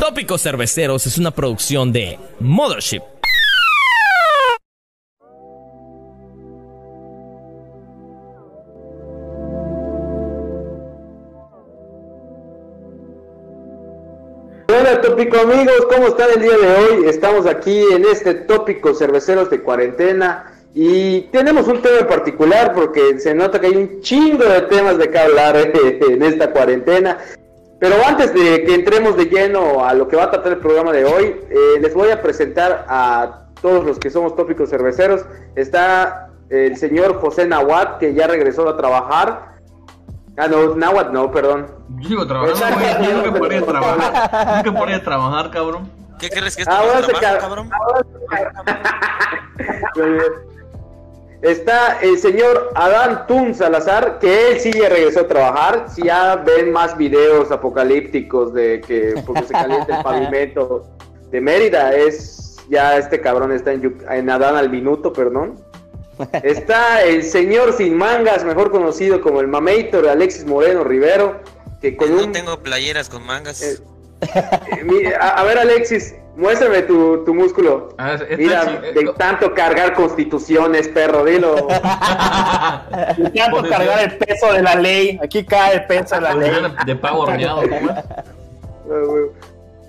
Tópicos Cerveceros es una producción de Mothership. Hola tópico amigos, ¿cómo están el día de hoy? Estamos aquí en este tópico cerveceros de cuarentena y tenemos un tema en particular porque se nota que hay un chingo de temas de que hablar en esta cuarentena. Pero antes de que entremos de lleno a lo que va a tratar el programa de hoy, eh, les voy a presentar a todos los que somos tópicos cerveceros. Está el señor José Nahuat, que ya regresó a trabajar. Ah, no, Nahuat no, perdón. Yo sigo trabajando, güey. Nunca podría trabajar. Nunca podría trabajar, cabrón. ¿Qué crees que esto Ahora se trabajo, ca- cabrón? Muy bien. Está el señor Adán Tun Salazar, que él sí ya regresó a trabajar. Si ya ven más videos apocalípticos de que porque se calienta el pavimento de Mérida, es ya este cabrón está en, en Adán al minuto, perdón. Está el señor sin mangas, mejor conocido como el Mameitor Alexis Moreno Rivero, que con no un tengo playeras con mangas. Eh, Eh, mi- a, a ver, Alexis, muéstrame tu, tu músculo. Ah, Mira, eh, de co- tanto cargar constituciones, perro, dilo. Y tanto cargar el peso de la ley. Aquí cae el peso de la ley. de pavo horneado, ¿cómo es?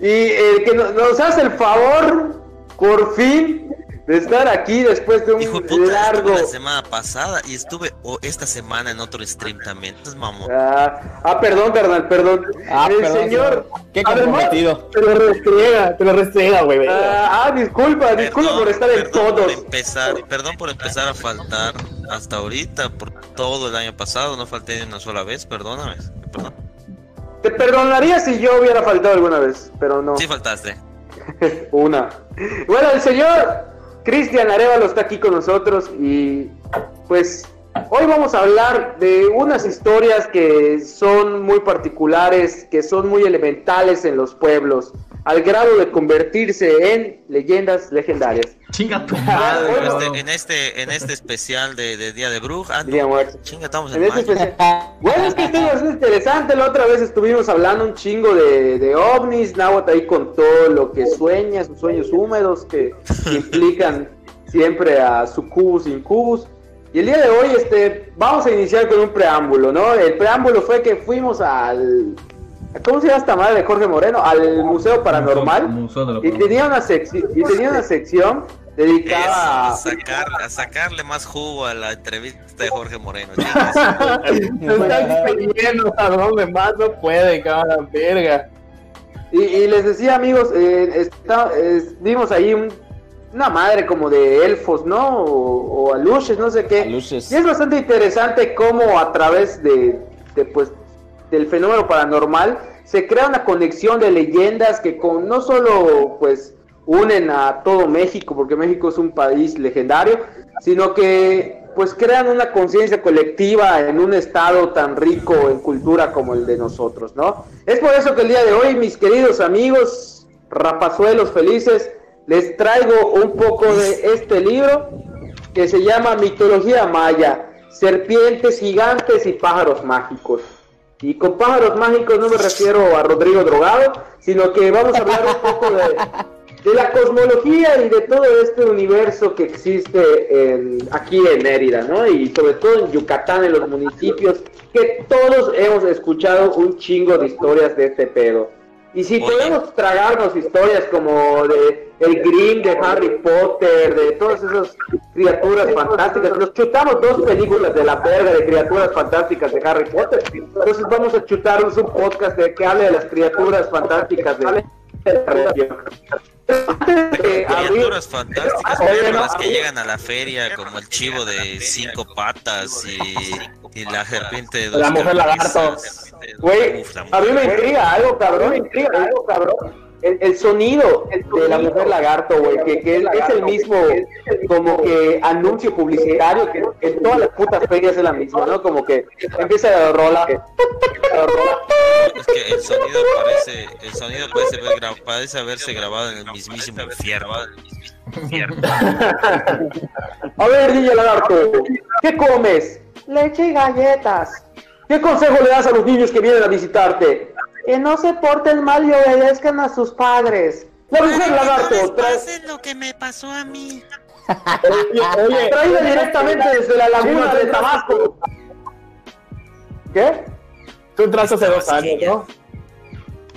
y el que no- nos hace el favor, por fin, de estar aquí después de un Hijo de puta, largo. la semana pasada y estuve o esta semana en otro stream también. Entonces, mamón. Ah, ah, perdón, carnal, perdón. Ah, el perdón, señor. Qué Además, comprometido. Te lo restriega, te lo restriega, güey. Ah, ah, disculpa, disculpa por estar en por todos. empezar, perdón por empezar a faltar hasta ahorita, por todo el año pasado, no falté ni una sola vez, perdóname. Perdón. Te perdonaría si yo hubiera faltado alguna vez, pero no. Sí faltaste. Una. Bueno, el señor Cristian Arevalo está aquí con nosotros y pues hoy vamos a hablar de unas historias que son muy particulares, que son muy elementales en los pueblos, al grado de convertirse en leyendas legendarias. Chinga tu En madre, este, en este, en este especial de, de Día de Bruja, ah, no, Día muerto. chinga, estamos en En este Bueno, es que esto es interesante. La otra vez estuvimos hablando un chingo de, de ovnis. Nahuatl ahí contó lo que sueña, sus sueños húmedos que implican siempre a sucubus incubus. Y el día de hoy este, vamos a iniciar con un preámbulo, ¿no? El preámbulo fue que fuimos al... ¿Cómo se llama esta madre de Jorge Moreno? Al Museo Paranormal. Museo de lo Y tenía una, y tenía una sección dedicada a, a... sacar, a sacarle más jugo a la entrevista de Jorge Moreno. Se están pidiendo a donde más no puede, cabrón, verga. Y, y les decía, amigos, eh, está- vimos ahí un- una madre como de elfos, ¿no? O, o aluches, no sé qué. Aluches. Y es bastante interesante cómo a través de, de, pues, del fenómeno paranormal se crea una conexión de leyendas que con, no solo pues unen a todo México, porque México es un país legendario, sino que pues crean una conciencia colectiva en un estado tan rico en cultura como el de nosotros, ¿no? Es por eso que el día de hoy, mis queridos amigos, rapazuelos felices, les traigo un poco de este libro que se llama Mitología Maya, Serpientes Gigantes y Pájaros Mágicos. Y con pájaros mágicos no me refiero a Rodrigo Drogado, sino que vamos a hablar un poco de, la cosmología y de todo este universo que existe en- aquí en Mérida, ¿no? Y sobre todo en Yucatán, en los municipios, que todos hemos escuchado un chingo de historias de este pedo. Y si Oye. podemos tragarnos historias como de el Grimm, de Harry Potter, de todas esas criaturas fantásticas, nos chutamos dos películas de la verga de criaturas fantásticas de Harry Potter. Entonces vamos a chutarnos un podcast de que hable de las criaturas fantásticas de Criaturas fantásticas, pero las que llegan a la feria, como el chivo de cinco patas y, y la serpiente de dos La mujer lagarto. Güey, la a mí me intriga algo, cabrón, me intriga algo, cabrón. El, el sonido de la mujer lagarto, güey, que, que es, es el mismo como que anuncio publicitario que en todas las putas ferias es la misma, ¿no? Como que empieza la rola. la rola. Es que el sonido parece, el sonido parece, haber gra- parece haberse grabado en el mismísimo infierno. A ver, niña lagarto, ¿qué comes? Leche y galletas. ¿Qué consejo le das a los niños que vienen a visitarte? Que no se porten mal y obedezcan a sus padres. La mujer lagarto, trae- lo que me pasó a mí. Oye, oye, traída directamente desde la laguna de Tabasco. ¿Qué? tú entraste hace dos años, ¿no?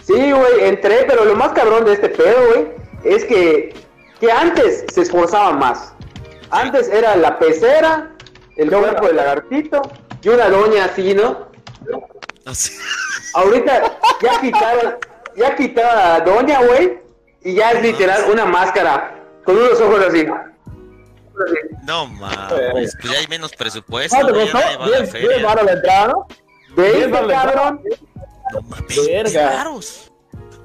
Sí, güey, entré, pero lo más cabrón de este pedo, güey, es que, que antes se esforzaban más. Antes era la pecera, el cuerpo del lagartito y una doña así, ¿no? Así. Ahorita ya quitaron, ya quitaron a la doña, güey, y ya es literal una máscara con unos ojos así. No mames, pues ya hay menos presupuesto. ¿Cuánto costó? nadie va a la 10 feria.10 baros la entrada, ¿no? ¿Veis, Bien, vale, cabrón? No mames, Verga. caros.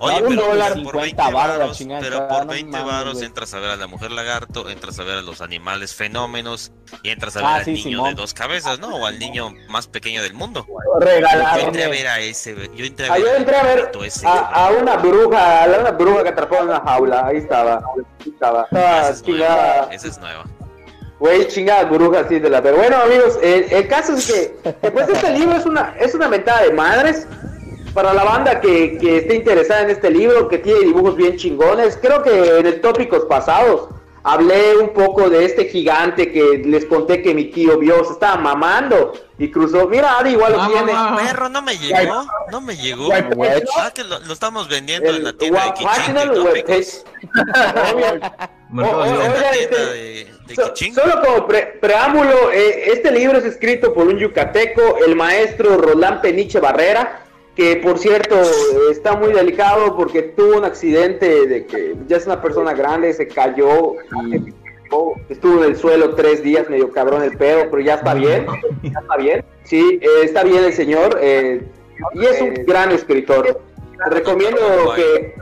Oye, Un pero dólar, por 50 20 varos chingada pero por no 20 mames, varos entras a ver a la mujer lagarto, entras a ver a los animales fenómenos y entras a ver Ah, al sí, niño Simón. de dos cabezas, ¿no? O al niño más pequeño del mundo. Yo Regalado. entré a ver a ese, yo entré a Ah, ver yo entré a ver lagarto ese, a, güey. a una bruja, a una bruja que atrapó en una jaula, ahí estaba. Ahí estaba. Ah, esa es chingada. nueva, esa es nueva. Güey, chingada bruja así de la pero Bueno, amigos, el, el caso es que, que, pues este libro es una, es una mentada de madres para la banda que, que esté interesada en este libro, que tiene dibujos bien chingones. Creo que en el tópicos pasados hablé un poco de este gigante que les conté que mi tío vio, se estaba mamando y cruzó. Mira, Ari igual lo Ah, tiene. mamá. Perro, no me llegó, no me llegó. Ah, que lo, lo estamos vendiendo en El En la Oiga, tienda este, de, Kichingo. solo como pre- preámbulo, eh, este libro es escrito por un yucateco, el maestro Roland Peniche Barrera, que por cierto está muy delicado porque tuvo un accidente de que ya es una persona grande, se cayó y estuvo en el suelo tres días, medio cabrón el pedo, pero ya está bien, ya está bien, sí, eh, está bien el señor, eh, y es un gran escritor. Recomiendo que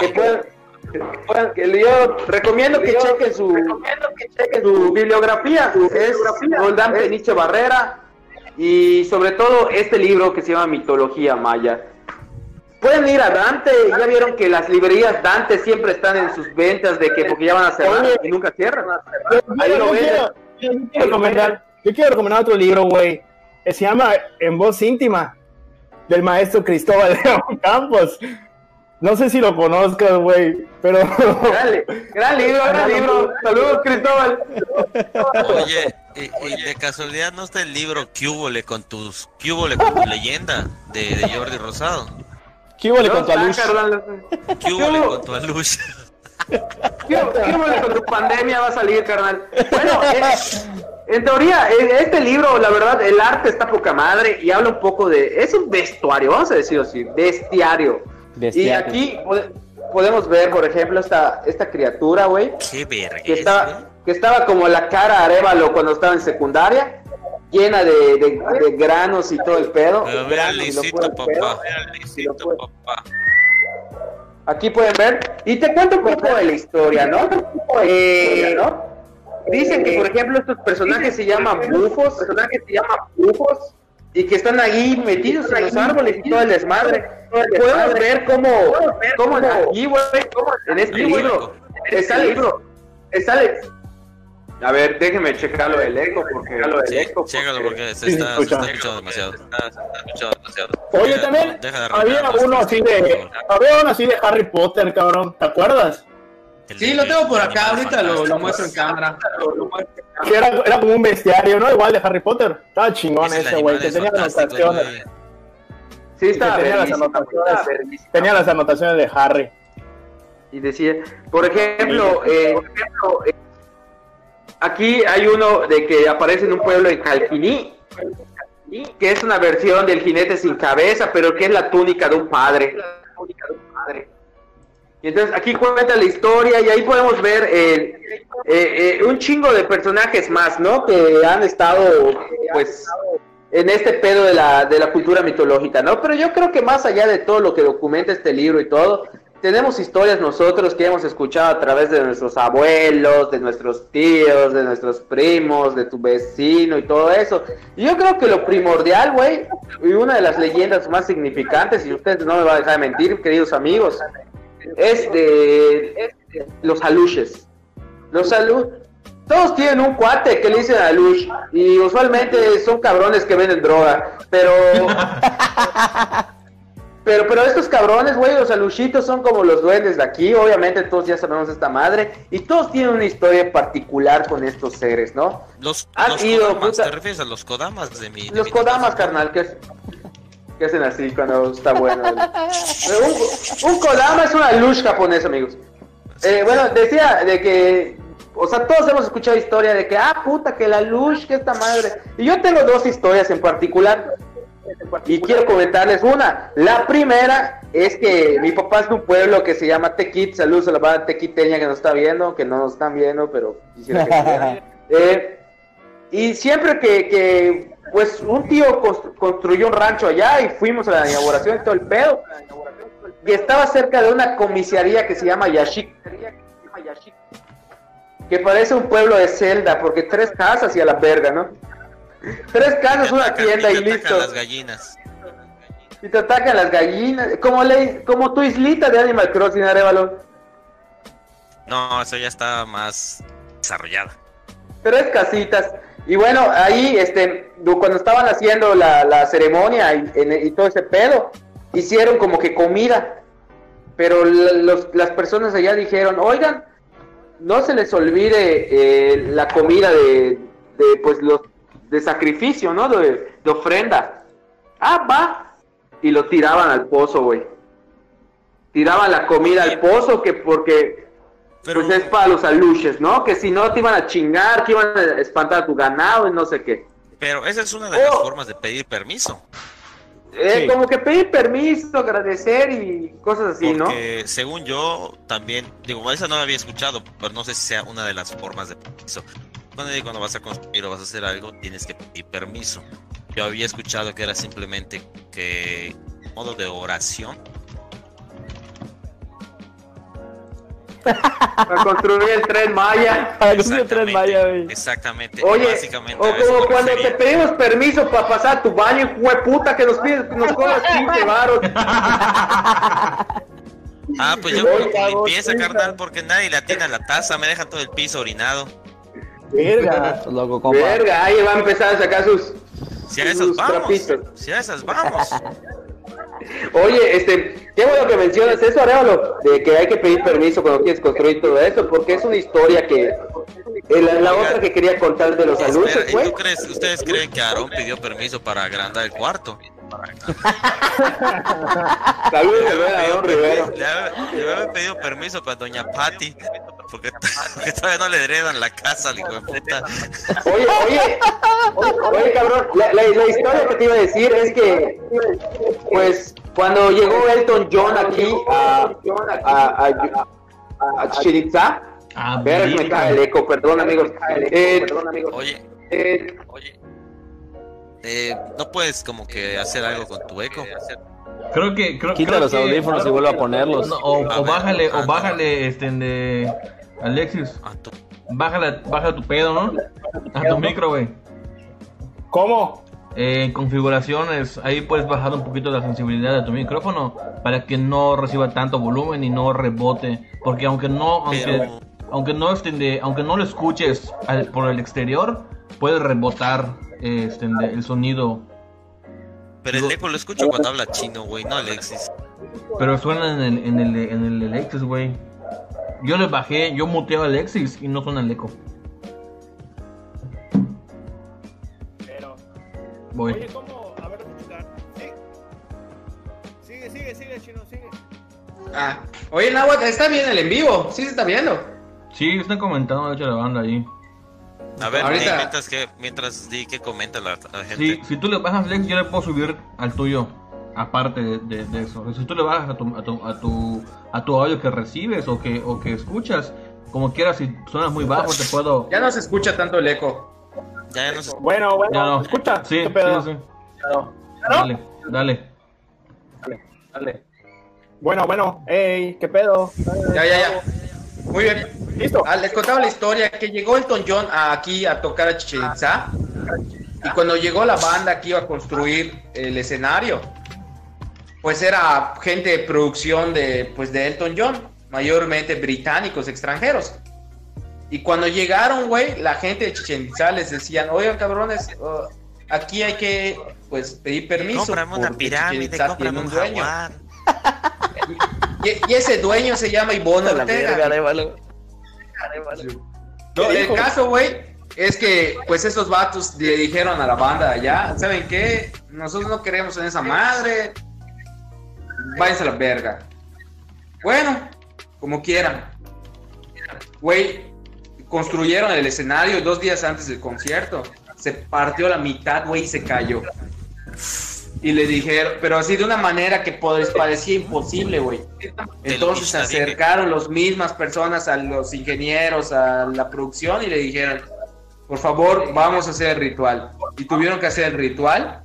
que puedan, que puedan- que yo recomiendo que chequen su, su bibliografía es Roldán Peniche Barrera y sobre todo este libro que se llama Mitología Maya pueden ir a Dante ya vieron que las librerías Dante siempre están en sus ventas de que porque ya van a cerrar y nunca cierran Yo, Ahí yo lo ven. quiero, yo quiero recomendar, yo quiero recomendar otro libro, güey. Se llama En voz íntima, del maestro Cristóbal León Campos. No sé si lo conozcas, güey, pero Dale, gran libro gran libro saludos Cristóbal Oye, y, y de casualidad no está el libro Cúbole con tus Cúbole con tu leyenda de, de Jordi Rosado. ¿Qué huele No con tu está, luz? carnal. Cúbole con tu luz. ¿Qué, qué mole con tu pandemia va a salir, carnal? Bueno, eh, en teoría, en este libro, la verdad, el arte está poca madre y habla un poco de... Es un vestuario, vamos a decirlo así, bestiario. Y Bestiario. aquí pode- podemos ver, por ejemplo, esta, esta criatura, güey, Qué verga. que estaba, que estaba como la cara Arevalo cuando estaba en secundaria, llena de, de- de granos y todo el pedo. Pero mira, lisito, pedo. papá. Mira, lisito, papá. Aquí pueden ver. Y te cuento un poco de la historia, ¿no? Eh, ¿no? Dicen que, por ejemplo, estos personajes se llaman bufos, personajes se llaman bufos, y que están ahí metidos en los árboles y todo el desmadre. Podemos ver cómo, cómo aquí, güey, en este libro, está el libro, está el... A ver, déjenme checarlo del eco, porque... Sí, chécalo porque se está, se escucha. está escuchando demasiado. Se está, se está escuchando demasiado. Oye, también había uno así de, había uno así de Harry Potter, cabrón, ¿te acuerdas? El Sí, de- lo tengo por acá, ahorita lo, lo muestro en cámara. Era, era como un bestiario, ¿no? Igual de Harry Potter. Estaba chingón Es ese, güey, que tenía las anotaciones. Sí, está tenía las anotaciones. Tenía las anotaciones de Harry. Y decía, por ejemplo, eh, eh, aquí hay uno de que aparece en un pueblo en Calquiní, que es una versión del jinete sin cabeza, pero que es la túnica de un padre. Y entonces aquí cuenta la historia y ahí podemos ver eh, eh, eh, un chingo de personajes más, ¿no? Que han estado, pues, en este pedo de la, de la cultura mitológica, ¿no? Pero yo creo que más allá de todo lo que documenta este libro y todo, tenemos historias nosotros que hemos escuchado a través de nuestros abuelos, de nuestros tíos, de nuestros primos, de tu vecino y todo eso. Y yo creo que lo primordial, güey, y una de las leyendas más significantes, y ustedes no me van a dejar de mentir, queridos amigos, es de, es de los aluches. Los alu todos tienen un cuate que le dicen a Lush y usualmente son cabrones que venden droga, pero pero pero estos cabrones, güey, los alushitos son como los duendes de aquí, obviamente todos ya sabemos esta madre y todos tienen una historia particular con estos seres, ¿no? Los, Han los ido, Kodamas, puta. ¿te refieres a los Kodamas de mi... de Los mi kodamas, carnal, que, es- que hacen así cuando está bueno. Un, un kodama es una lush japonesa, amigos. Eh, bueno, decía de que, o sea, todos hemos escuchado historia de que, ah, puta, que la lush, que esta madre. Y yo tengo dos historias en particular. Y quiero comentarles una. La primera es que mi papá es de un pueblo que se llama Tequit. Saludos a la banda tequiteña que nos está viendo, que no nos están viendo, pero quisiera que. Eh, y siempre que, que, pues un tío constru- construyó un rancho allá y fuimos a la inauguración y todo el pedo. Y estaba cerca de una comisaría que se llama Yashik. Que parece un pueblo de Zelda, porque tres casas y a la verga, ¿no? Tres casas, una tienda y te atacan listo. las gallinas. Y te atacan las gallinas. Como, le, como tu islita de Animal Crossing, Arevalo. No, eso ya está más desarrollada. tres casitas. Y bueno, ahí, este, cuando estaban haciendo la, la ceremonia y, en- y todo ese pedo, hicieron como que comida. Pero los- las personas allá dijeron, oigan, no se les olvide eh, la comida de, de, pues, los, de sacrificio, ¿no? De, de ofrenda. Ah, va. Y lo tiraban al pozo, güey. Tiraban la comida al pozo que porque Pero, pues es para los aluches, ¿no? Que si no te iban a chingar, que iban a espantar a tu ganado y no sé qué. pero esa es una de las Oh. formas de pedir permiso. Eh, Sí. Como que pedir permiso, agradecer y cosas así, ¿no? Según yo también, digo, esa no la había escuchado, pero no sé si sea una de las formas de permiso. Cuando, cuando vas a construir o vas a hacer algo, tienes que pedir permiso. Yo había escuchado que era simplemente que modo de oración. Para construir el tren Maya. Para construir el tren Maya, güey. Exactamente. Oye, básicamente o a como cuando te pedimos permiso para pasar a tu baño, puta que nos pides, nos cobras 15 varos. Ah, pues yo con cabrón, limpieza, carnal, porque nadie le atina la taza, me dejan todo el piso orinado. Verga. Loco, compa. Verga, ahí va a empezar a sacar sus... Si a esas vamos, trapitos. si a esas vamos. Oye, este, qué bueno que mencionas eso, Arevalo, de que hay que pedir permiso cuando quieres construir todo eso, porque es una historia que... eh, La, otra que quería contar de los Espera, aluches, ¿y güey. tú crees, ustedes creen que Aarón pidió permiso para agrandar el cuarto? Saludos, había don pedido Rivero. permiso- le había- pedido permiso para doña Patty, porque, porque todavía no le heredan la casa, al hijo de puta. Oye, oye, oye, cabrón, la, la- la historia que te iba a decir es que, pues, cuando llegó Elton John aquí a, a, a, a Ah, ver, me cae el eco, perdón, amigos. Eh, Oye, eh, oye, eh, ¿no puedes como que hacer algo con tu eco? Creo que. Creo, Quita creo los que- audífonos y vuelve a ponerlos. No, o, A o ver, bájale, ah, o no. bájale, este, de. Alexis, A tu- bájale, baja tu pedo, ¿no? A tu micro, güey. ¿Cómo? Eh, en configuraciones, ahí puedes bajar un poquito la sensibilidad de tu micrófono para que no reciba tanto volumen y no rebote. Porque aunque no, aunque, Pero- aunque no estén de- aunque no lo escuches al- por el exterior, puede rebotar eh, este, el sonido. Pero el eco lo escucho cuando habla chino, güey, no Alexis. Pero suena en el, en el, en el Alexis, güey. Yo le bajé, yo muteo a Alexis y no suena el eco. Pero. Voy. Oye, ¿cómo? A ver. Sí. Sigue, sigue, sigue, chino, sigue. ah, oye, Nahuatl, está bien el en vivo, sí se está viendo. Sí, están comentando, de hecho, la banda ahí. A ver, Ahorita- di mientras que, mientras di que comenta la, la gente. Si, si tú le bajas Lex, yo le puedo subir al tuyo. Aparte de, de- de eso. Si tú le bajas a tu, a tu, a tu, a tu audio que recibes o que, o que escuchas, como quieras, si suenas muy bajo, te puedo. Ya no se escucha tanto el eco. Ya no sé. Bueno, bueno, Ya no. escucha. Sí, ¿Qué pedo? sí, sí. ¿No? Dale, dale. Dale. Bueno, bueno, ey, ¿qué pedo? Ya, ya, ya. Muy bien. Listo. Ah, les contaba la historia que llegó Elton John aquí a tocar a Chichen Itzá, y cuando llegó la banda que iba a construir el escenario, pues era gente de producción de, pues de Elton John, mayormente británicos, extranjeros. Y cuando llegaron, güey, la gente de Chichen Itzá les decían, oigan, cabrones, oh, aquí hay que, pues, pedir permiso. Cómprame una pirámide, tiene un dueño. jaguar. Y, y ese dueño se llama Ivonne la Ortega. No, el caso, güey, es que pues esos vatos le dijeron a la banda allá, ¿saben qué? Nosotros no queremos en esa madre. Váyanse a la verga. Bueno, como quieran. Güey, construyeron el escenario dos días antes del concierto. Se partió la mitad, güey, y se cayó. Y le dijeron, pero así de una manera que pues, parecía imposible, güey. Entonces se acercaron las mismas personas a los ingenieros, a la producción y le dijeron, por favor, vamos a hacer el ritual. Y tuvieron que hacer el ritual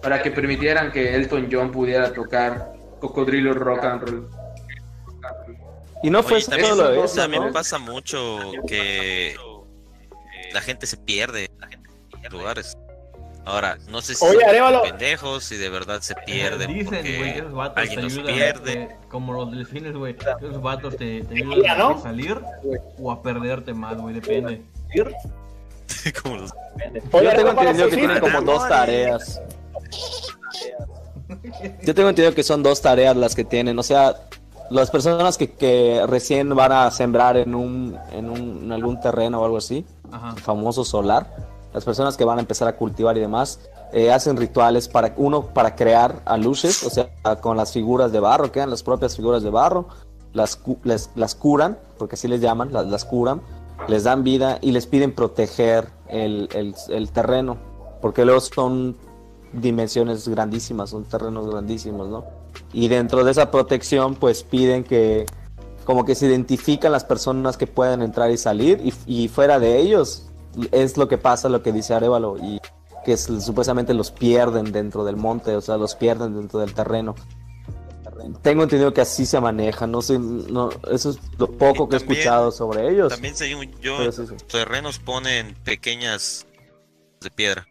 para que permitieran que Elton John pudiera tocar Cocodrilo Rock and Roll. Y no fue Oye, también, solo eso, también ¿no? pasa mucho que la gente se pierde en lugares. Ahora, no sé si Oye, son pendejos, si de verdad se pierden Dicen, porque esos vatos alguien te los ayudan. pierde. eh, como los delfines, güey. Esos vatos te, te ayudan ¿no? a salir o a perderte más, güey, depende. Como los- Yo tengo entendido que tienen como dos tareas. Yo tengo entendido que son dos tareas las que tienen. O sea, las personas que, que recién van a sembrar en un, en un en algún terreno o algo así, Ajá. el famoso solar, las personas que van a empezar a cultivar y demás, eh, hacen rituales para uno para crear aluches, o sea, con las figuras de barro, quedan las propias figuras de barro, las, les- las curan, porque así les llaman, las, las curan, les dan vida y les piden proteger el, el- el terreno, porque luego son dimensiones grandísimas, son terrenos grandísimos, ¿no? Y dentro de esa protección, pues piden que como que se identifican las personas que pueden entrar y salir y, y fuera de ellos es lo que pasa, lo que dice Arevalo y que es- supuestamente los pierden dentro del monte, o sea, los pierden dentro del terreno. Tengo entendido que así se maneja, no sé, no, eso es lo poco que he escuchado sobre ellos. También según yo, Pero sí, sí. terrenos ponen pequeñas de piedra.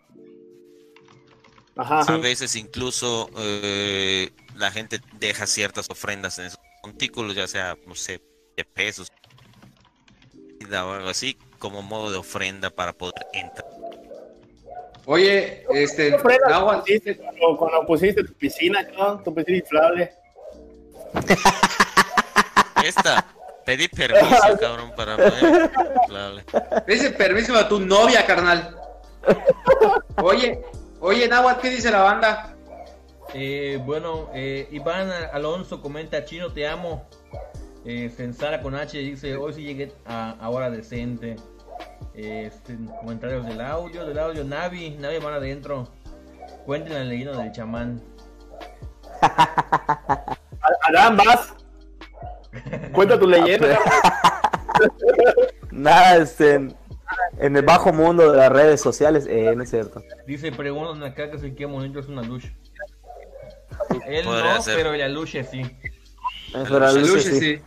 Ajá. A veces incluso eh, la gente deja ciertas ofrendas en esos montículos, ya sea, no sé, de pesos o algo así, como modo de ofrenda para poder entrar. Oye, este, ¿Qué ofrendas Nahuatl, pusiste cuando, cuando pusiste tu piscina? Tu piscina inflable. Esta, pedí permiso, cabrón, para poder. inflable. ese permiso a tu novia, carnal. Oye, oye, Nahuatl, ¿qué dice la banda? Eh, bueno, eh, Iván Alonso comenta, Chino, te amo. Eh, Sensara con H dice, hoy sí llegué a, a hora decente. Este, comentarios del audio, del audio, Navi, Navi van adentro. Cuenten la leyenda del chamán. Adán, vas. Cuenta tu leyenda. Nada, este, en, en el bajo mundo de las redes sociales, eh, no es cierto. Dice, preguntan acá que si qué bonito es una luz. Él no, ser. pero la luche sí. Pero la luz, Luche, sí. sí.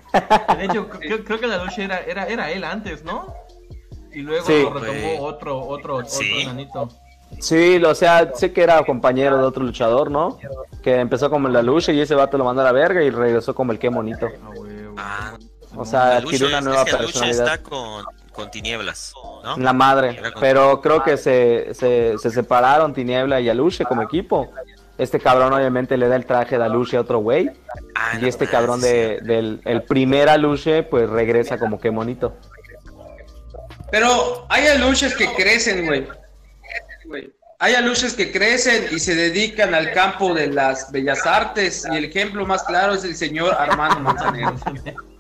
De hecho, creo, creo que la luche era, era, era él antes, ¿no? Y luego Sí. lo retomó otro, otro, otro Sí. enanito. Sí, lo- o sea, sé que era compañero de otro luchador, ¿no? Que empezó como en la lucha y ese vato lo mandó a la verga y regresó como el que bonito. Ah, huevo. Ah, O sea, adquirió lucha una nueva es que la lucha personalidad. está con, con tinieblas, ¿no? La madre. Pero creo que se, se, se separaron Tiniebla y Aluche como equipo. Este cabrón obviamente le da el traje de Aluche a otro güey. Ah, Y no, este ah, cabrón de, del el primer Aluche pues regresa como que monito. Pero hay aluches que crecen, güey. Hay aluches que crecen y se dedican al campo de las bellas artes. Y el ejemplo más claro es el señor Armando Manzanero.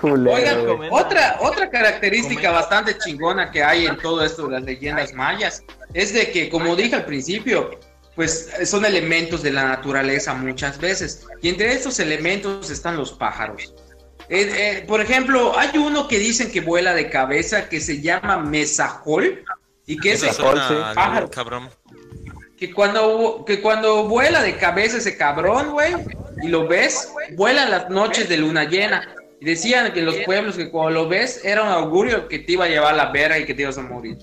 Culero, Oigan, comenta. otra, otra característica Comenta. bastante chingona que hay en todo esto de las leyendas mayas es de que, como dije al principio, pues son elementos de la naturaleza muchas veces. Y entre estos elementos están los pájaros. Eh, eh, por ejemplo, hay uno que dicen que vuela de cabeza que se llama mesajol y que es al pájaro. cabrón. que cuando, que cuando vuela de cabeza ese cabrón, güey, y lo ves, vuela en las noches de luna llena. Y decían que en los pueblos que cuando lo ves era un augurio que te iba a llevar a la verga y que te ibas a morir.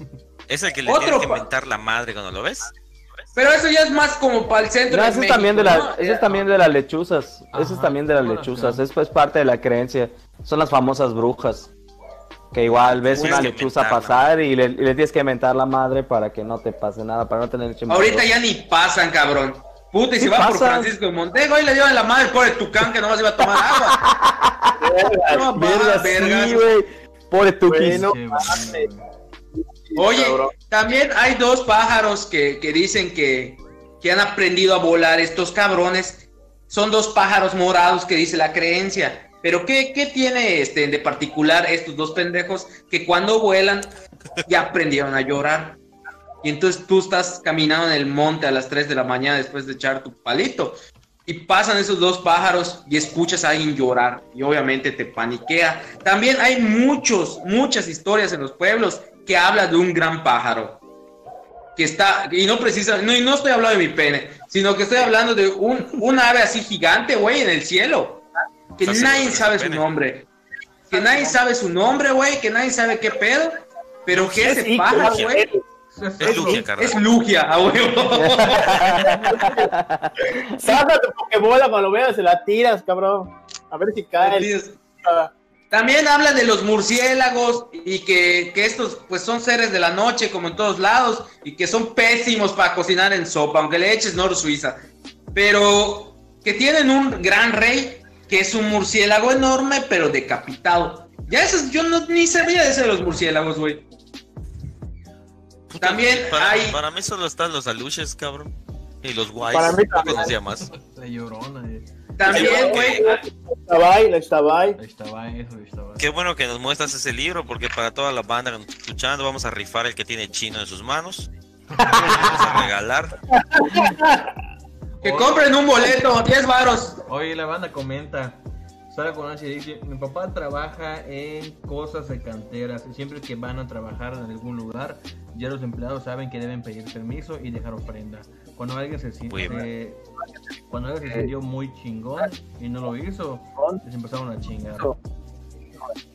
Es el que le Otro tienes que inventar la madre cuando lo ves. Pero eso ya es más como para el centro No, de ese es México, también de la, ¿no? es también de las lechuzas. Ese es Ajá. también de las Bueno, lechuzas. claro. Es pues parte de la creencia. Son las famosas brujas. Que igual ves Tienes una lechuza pasar y le, y le tienes que mentar la madre para que no te pase nada, para no tener. Ahorita ya ni pasan, cabrón. Puta, y se va por pasan. Francisco Montego y le dio en la madre por el tucán que nomás iba a tomar agua. No, Verga, va, vergas. sí, güey. Pobre güey. Oye, también hay dos pájaros que, que dicen que, que han aprendido a volar estos cabrones. Son dos pájaros morados que dice la creencia. Pero ¿qué, qué tiene este de particular estos dos pendejos que cuando vuelan ya aprendieron a llorar? Y entonces tú estás caminando en el monte a las 3 de la mañana después de echar tu palito. Y pasan esos dos pájaros y escuchas a alguien llorar. Y obviamente te paniquea. También hay muchos, muchas historias en los pueblos que habla de un gran pájaro. Que está, y no precisa, no, y no estoy hablando de mi pene, sino que estoy hablando de un, un ave así gigante, güey, en el cielo. Que nadie sabe su pene. nombre. Que nadie sabe su nombre, güey, que nadie sabe qué pedo. Pero que Es ese Ico, pájaro, güey, Es Lugia, carnal. es Lugia, a huevo. Saca tu pokebola cuando lo veas, se la tiras, cabrón. A ver si cae. También hablan de los murciélagos y que, que estos pues son seres de la noche como en todos lados y que son pésimos para cocinar en sopa, aunque le eches noro suiza. Pero que tienen un gran rey que es un murciélago enorme pero decapitado. Ya eso yo no, ni sabía de eso de los murciélagos, güey. También para, hay- para mí solo están los aluches, cabrón. Y los guays. Para mí no también. conocía más. La llorona. eh. También, güey, Estaba ahí, la estaba ahí. Ahí estaba eso, ahí estaba. Qué bueno que nos muestras ese libro, porque para toda la banda que nos está escuchando, vamos a rifar el que tiene chino en sus manos. Vamos a regalar. que compren un boleto, 10 varos. Oye, la banda comenta. Sara Conache dice, mi papá trabaja en cosas de canteras y siempre que van a trabajar en algún lugar, ya los empleados saben que deben pedir permiso y dejar ofrenda. Cuando alguien se, si- Muy se- cuando alguien se sintió muy chingón y no lo hizo, les empezaron a chingar.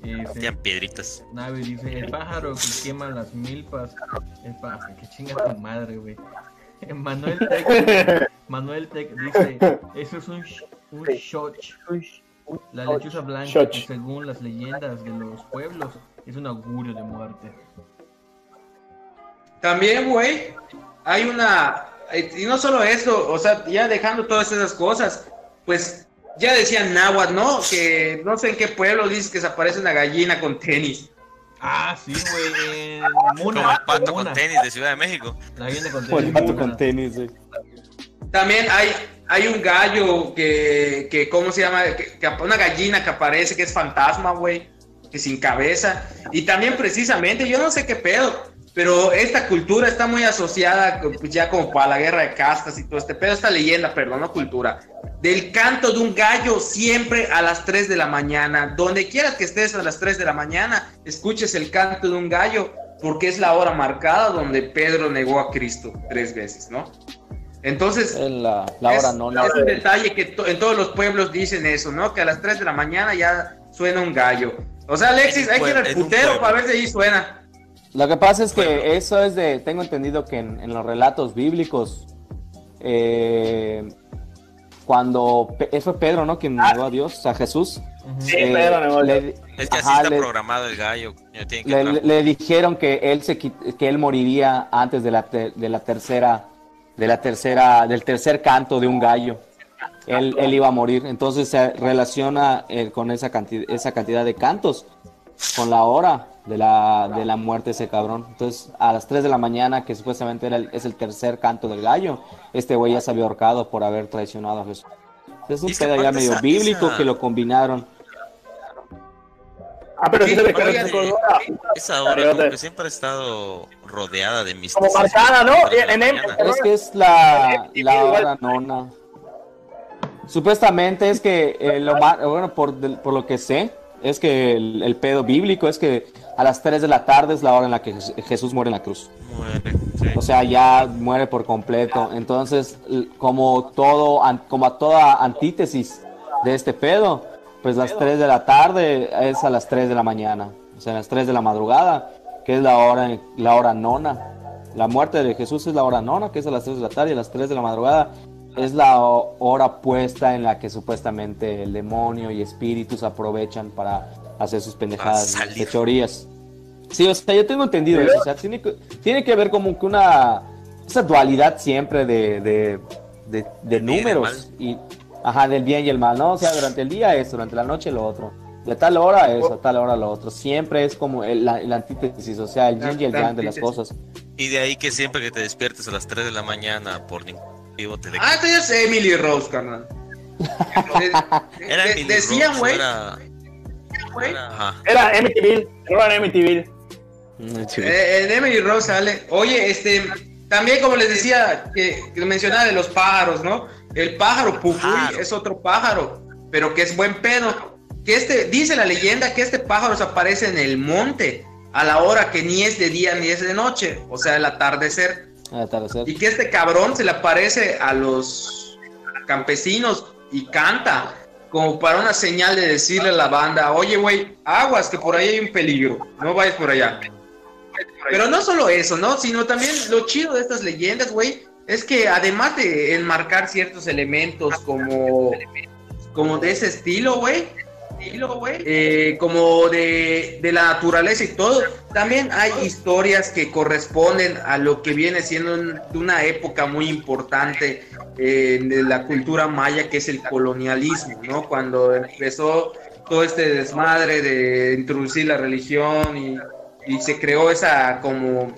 Y dice, piedritas. Navi dice, el pájaro que quema las milpas, el pájaro que chinga tu madre, güey. Manuel Tech, Manuel Tech dice, eso es un, sh- un shot. La lechuza blanca, según las leyendas de los pueblos, es un augurio de muerte. También, güey, hay una. eh, Y no solo eso, o sea, ya dejando todas esas cosas, pues ya decían náhuatl, ¿no? Que no sé en qué pueblo dice que se aparece una gallina con tenis. Ah, sí, güey, en Muna. Como el pato Muna. con tenis de Ciudad de México. La gallina con Como el tenis. pato Muna. con tenis, güey. También hay, hay un gallo que, que, ¿cómo se llama? Que, una gallina que aparece que es fantasma, güey, que sin cabeza. Y también precisamente, yo no sé qué pedo, pero esta cultura está muy asociada pues, ya como para la guerra de castas y todo este pedo, esta leyenda, perdón, no cultura, del canto de un gallo siempre a las 3 de la mañana. Donde quieras que estés a las 3 de la mañana, escuches el canto de un gallo, porque es la hora marcada donde Pedro negó a Cristo tres veces, ¿no? Entonces, Es la, la es, hora no, es un detalle que to- en todos los pueblos dicen eso, ¿no? Que a las 3 de la mañana ya suena un gallo. O sea, Alexis, hay que ir al putero para ver si ahí suena. Lo que pasa es que Bueno. eso es de, tengo entendido que en, en los relatos bíblicos, eh, cuando fue Pedro, ¿no? Quien negó a Dios, a Jesús. Sí, Pedro negó le, Es que así está le- programado el gallo. coño, tiene que le- le dijeron que él se que él moriría antes de la, te- de la tercera de la tercera del tercer canto de un gallo. Él, él iba a morir. Entonces se relaciona eh, con esa cantidad, esa cantidad de cantos con la hora de la, de la muerte de ese cabrón. Entonces, a las 3 de la mañana, que supuestamente era el- es el tercer canto del gallo, este güey ya se había ahorcado por haber traicionado a Jesús. Es un pedo ya medio bíblico que lo combinaron. Ah, pero sí se ve que Oigan, no se colgora. Esa hora Pero como que siempre ha estado rodeada de Como misticismo. marcada, ¿no? En, en. Es que es la, la hora nona. Supuestamente es que eh, lo ma- bueno, por, por lo que sé, es que el, el pedo bíblico es que a las 3 de la tarde es la hora en la que Jes- Jesús muere en la cruz. Muere, sí. O sea, ya muere por completo. Entonces, como todo, como a toda antítesis de este pedo, pues las 3 de la tarde es a las 3 de la mañana. O sea, a las 3 de la madrugada, que es la hora, la hora nona. La muerte de Jesús es la hora nona, que es a las 3 de la tarde, y a las 3 de la madrugada es la ho- hora puesta en la que supuestamente el demonio y espíritus aprovechan para hacer sus pendejadas, fechorías. Sí, o sea, yo tengo entendido eso, o sea, tiene que, tiene que ver como que una, esa dualidad siempre de, de, de, números y, ajá, del bien y el mal, ¿no? O sea, durante el día eso, durante la noche lo otro, de tal hora eso, a tal hora lo otro, siempre es como el, la, el antítesis, o sea, el yin y el yang de las cosas. Y de ahí que siempre que te despiertes a las 3 de la mañana por ningún motivo te Ah, ya es Emily Rose, carnal. De- Era de- Emily decían, Rose, güey, era- güey, era- ajá. Era Amityville, era Amityville. eh, en Emily Rose sale. Oye, este, también como les decía, que, que mencionaba de los pájaros, ¿no? El pájaro Pájaro. es otro pájaro, pero que es buen pedo. Que este, dice la leyenda que este pájaro se aparece en el monte a la hora que ni es de día ni es de noche, o sea, el atardecer. Al atardecer. Y que este cabrón se le aparece a los campesinos y canta como para una señal de decirle a la banda, oye, güey, aguas, que por ahí hay un peligro, no vayas por allá. Pero no solo eso, ¿no? Sino también lo chido de estas leyendas, güey, es que además de enmarcar ciertos elementos como, como de ese estilo, güey, eh, como de, de la naturaleza y todo, también hay historias que corresponden a lo que viene siendo una época muy importante eh, de la cultura maya, que es el colonialismo, ¿no? Cuando empezó todo este desmadre de introducir la religión y, y se creó esa como